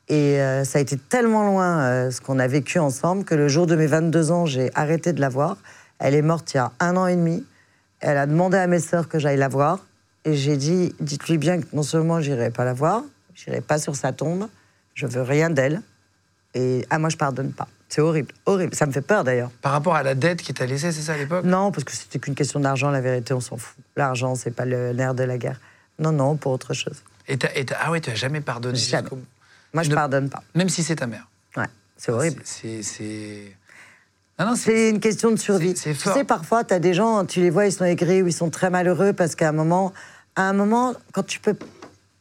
Et euh, ça a été tellement loin euh, ce qu'on a vécu ensemble que le jour de mes 22 ans, j'ai arrêté de la voir. Elle est morte il y a un an et demi. Elle a demandé à mes sœurs que j'aille la voir. Et j'ai dit, dites-lui bien que non seulement j'irai pas la voir, j'irai pas sur sa tombe, je veux rien d'elle. Et ah, moi, je pardonne pas. C'est horrible, horrible. Ça me fait peur d'ailleurs. Par rapport à la dette qui t'a laissé, c'est ça à l'époque? Non, parce que c'était qu'une question d'argent, la vérité, on s'en fout. L'argent, c'est pas le nerf de la guerre. Non, non, pour autre chose. Et t'as- et t'as- ah ouais, tu n'as jamais pardonné Jamais. Moi, je Ne- pardonne pas. Même si c'est ta mère. Ouais, c'est horrible. C'est. C'est- non, C'est une question de survie. c'est- c'est tu fort. sais, parfois, tu as des gens, tu les vois, ils sont aigris ou ils sont très malheureux parce qu'à un moment, à un moment, quand tu peux.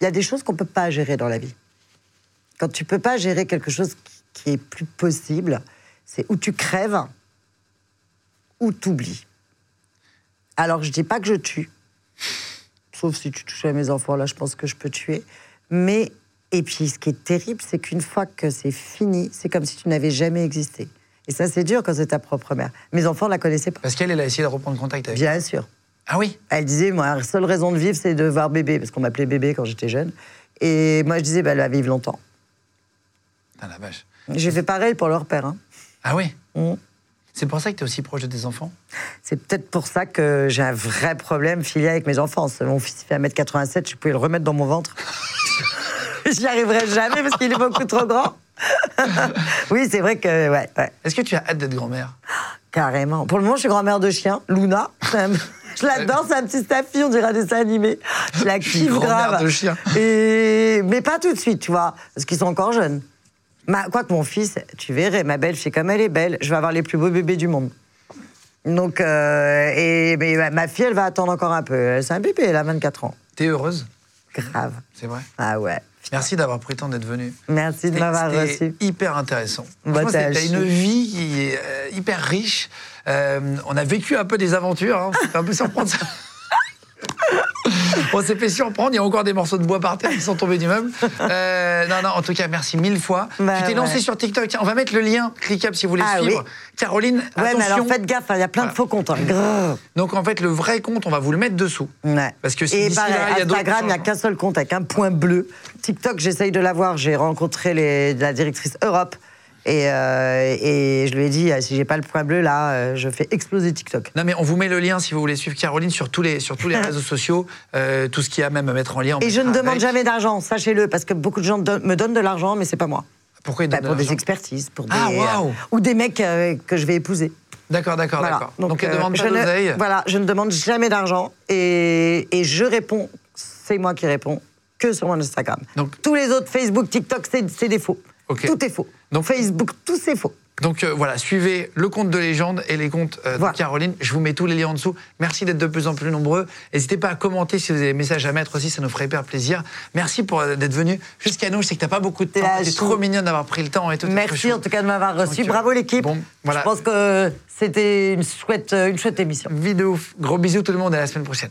Il y a des choses qu'on peut pas gérer dans la vie. Quand tu peux pas gérer quelque chose qui, est plus possible, c'est où tu crèves ou t'oublies. Alors, je dis pas que je tue. Sauf si tu touches à mes enfants, là, je pense que je peux tuer. Mais, et puis, ce qui est terrible, c'est qu'une fois que c'est fini, c'est comme si tu n'avais jamais existé. Et ça, c'est dur quand c'est ta propre mère. Mes enfants ne la connaissaient pas. Parce qu'elle, elle a essayé de reprendre contact avec. Bien sûr. Ah oui Elle disait, moi, la seule raison de vivre, c'est de voir bébé, parce qu'on m'appelait bébé quand j'étais jeune. Et moi, je disais, bah, elle va vivre longtemps. Putain, la vache. J'ai fait pareil pour leur père. hein. Ah oui Mm. C'est pour ça que tu es aussi proche de tes enfants C'est peut-être pour ça que j'ai un vrai problème filial avec mes enfants. Mon fils il fait 1m87, je pouvais le remettre dans mon ventre. J'y arriverai jamais parce qu'il est beaucoup trop grand. oui, c'est vrai que, ouais, ouais, Est-ce que tu as hâte d'être grand-mère? Carrément. Pour le moment, je suis grand-mère de chien, Luna. Je l'adore, c'est un petit staffy, on dirait un dessin animé. Je la Je kiffe grave. de chien. Et... Mais pas tout de suite, tu vois, parce qu'ils sont encore jeunes. Ma... Quoique mon fils, tu verrais, ma belle fille, comme elle est belle, je vais avoir les plus beaux bébés du monde. Donc, euh, et mais ma- ma fille, elle va attendre encore un peu. C'est un bébé, elle a 24 ans. T'es heureuse? Grave. C'est vrai? Ah ouais. Merci d'avoir pris le temps d'être venu. Merci de C'était- m'avoir c'était reçu. hyper intéressant. Bah, T'as une vie qui est euh, hyper riche. Euh, on a vécu un peu des aventures. Hein. C'était un peu surprendre ça. On s'est fait surprendre, il y a encore des morceaux de bois par terre qui sont tombés du meuble. Euh, non, non, en tout cas, merci mille fois. Bah, tu t'es lancé ouais. sur TikTok. On va mettre le lien cliquable si vous voulez Ah, suivre. oui. Caroline, Ouais, mais attention. alors faites gaffe, hein, il y a plein Voilà. de faux comptes. hein. Donc, en fait, le vrai compte, on va vous le mettre dessous. Ouais. Parce que si Et d'ici pareil, là, il y a d'autres Instagram, il n'y a qu'un seul compte avec un point bleu. TikTok, j'essaye de l'avoir. J'ai rencontré les- la directrice Europe. Et, euh, et je lui ai dit, euh, si j'ai pas le point bleu, là, euh, je fais exploser TikTok. Non, mais on vous met le lien si vous voulez suivre Caroline sur tous les, sur tous les réseaux sociaux, euh, tout ce qu'il y a même à mettre en lien. Et je ne demande avec. jamais d'argent, sachez-le, parce que beaucoup de gens don- me donnent de l'argent, mais c'est pas moi. Pourquoi il Bah, donne de pour des expertises, pour des, Ah, euh, ou des mecs que je vais épouser. D'accord, d'accord, Voilà. d'accord. Donc, elle euh, demande pas d'oseille? Voilà, je ne demande jamais d'argent et, et je réponds, c'est moi qui réponds, que sur mon Instagram. Donc- Tous les autres, Facebook, TikTok, c'est c'est des faux. Tout est faux. Donc- Facebook, tout c'est faux. Donc euh, voilà, suivez le compte de légende et les comptes euh, Voilà. de Caroline. Je vous mets tous les liens en dessous. Merci d'être de plus en plus nombreux. N'hésitez pas à commenter si vous avez des messages à mettre aussi, ça nous ferait hyper plaisir. Merci pour euh, d'être venu jusqu'à nous. Je sais que t'as pas beaucoup de temps. chou. trop mignonne d'avoir pris le temps et tout. Merci en tout cas de m'avoir reçu. Donc, Bravo l'équipe. bon, voilà. Je pense que c'était une chouette, une chouette émission. Ouf. Gros bisous tout le monde et à la semaine prochaine.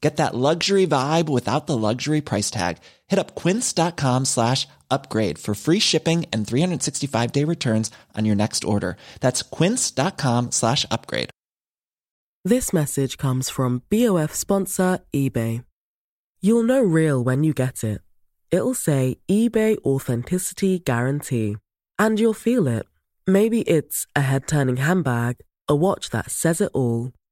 Get that luxury vibe without the luxury price tag. Hit up quince.com slash upgrade for free shipping and 365 day returns on your next order. That's quince.com slash upgrade. This message comes from BOF sponsor eBay. You'll know real when you get it. It'll say eBay Authenticity Guarantee. And you'll feel it. Maybe it's a head turning handbag, a watch that says it all,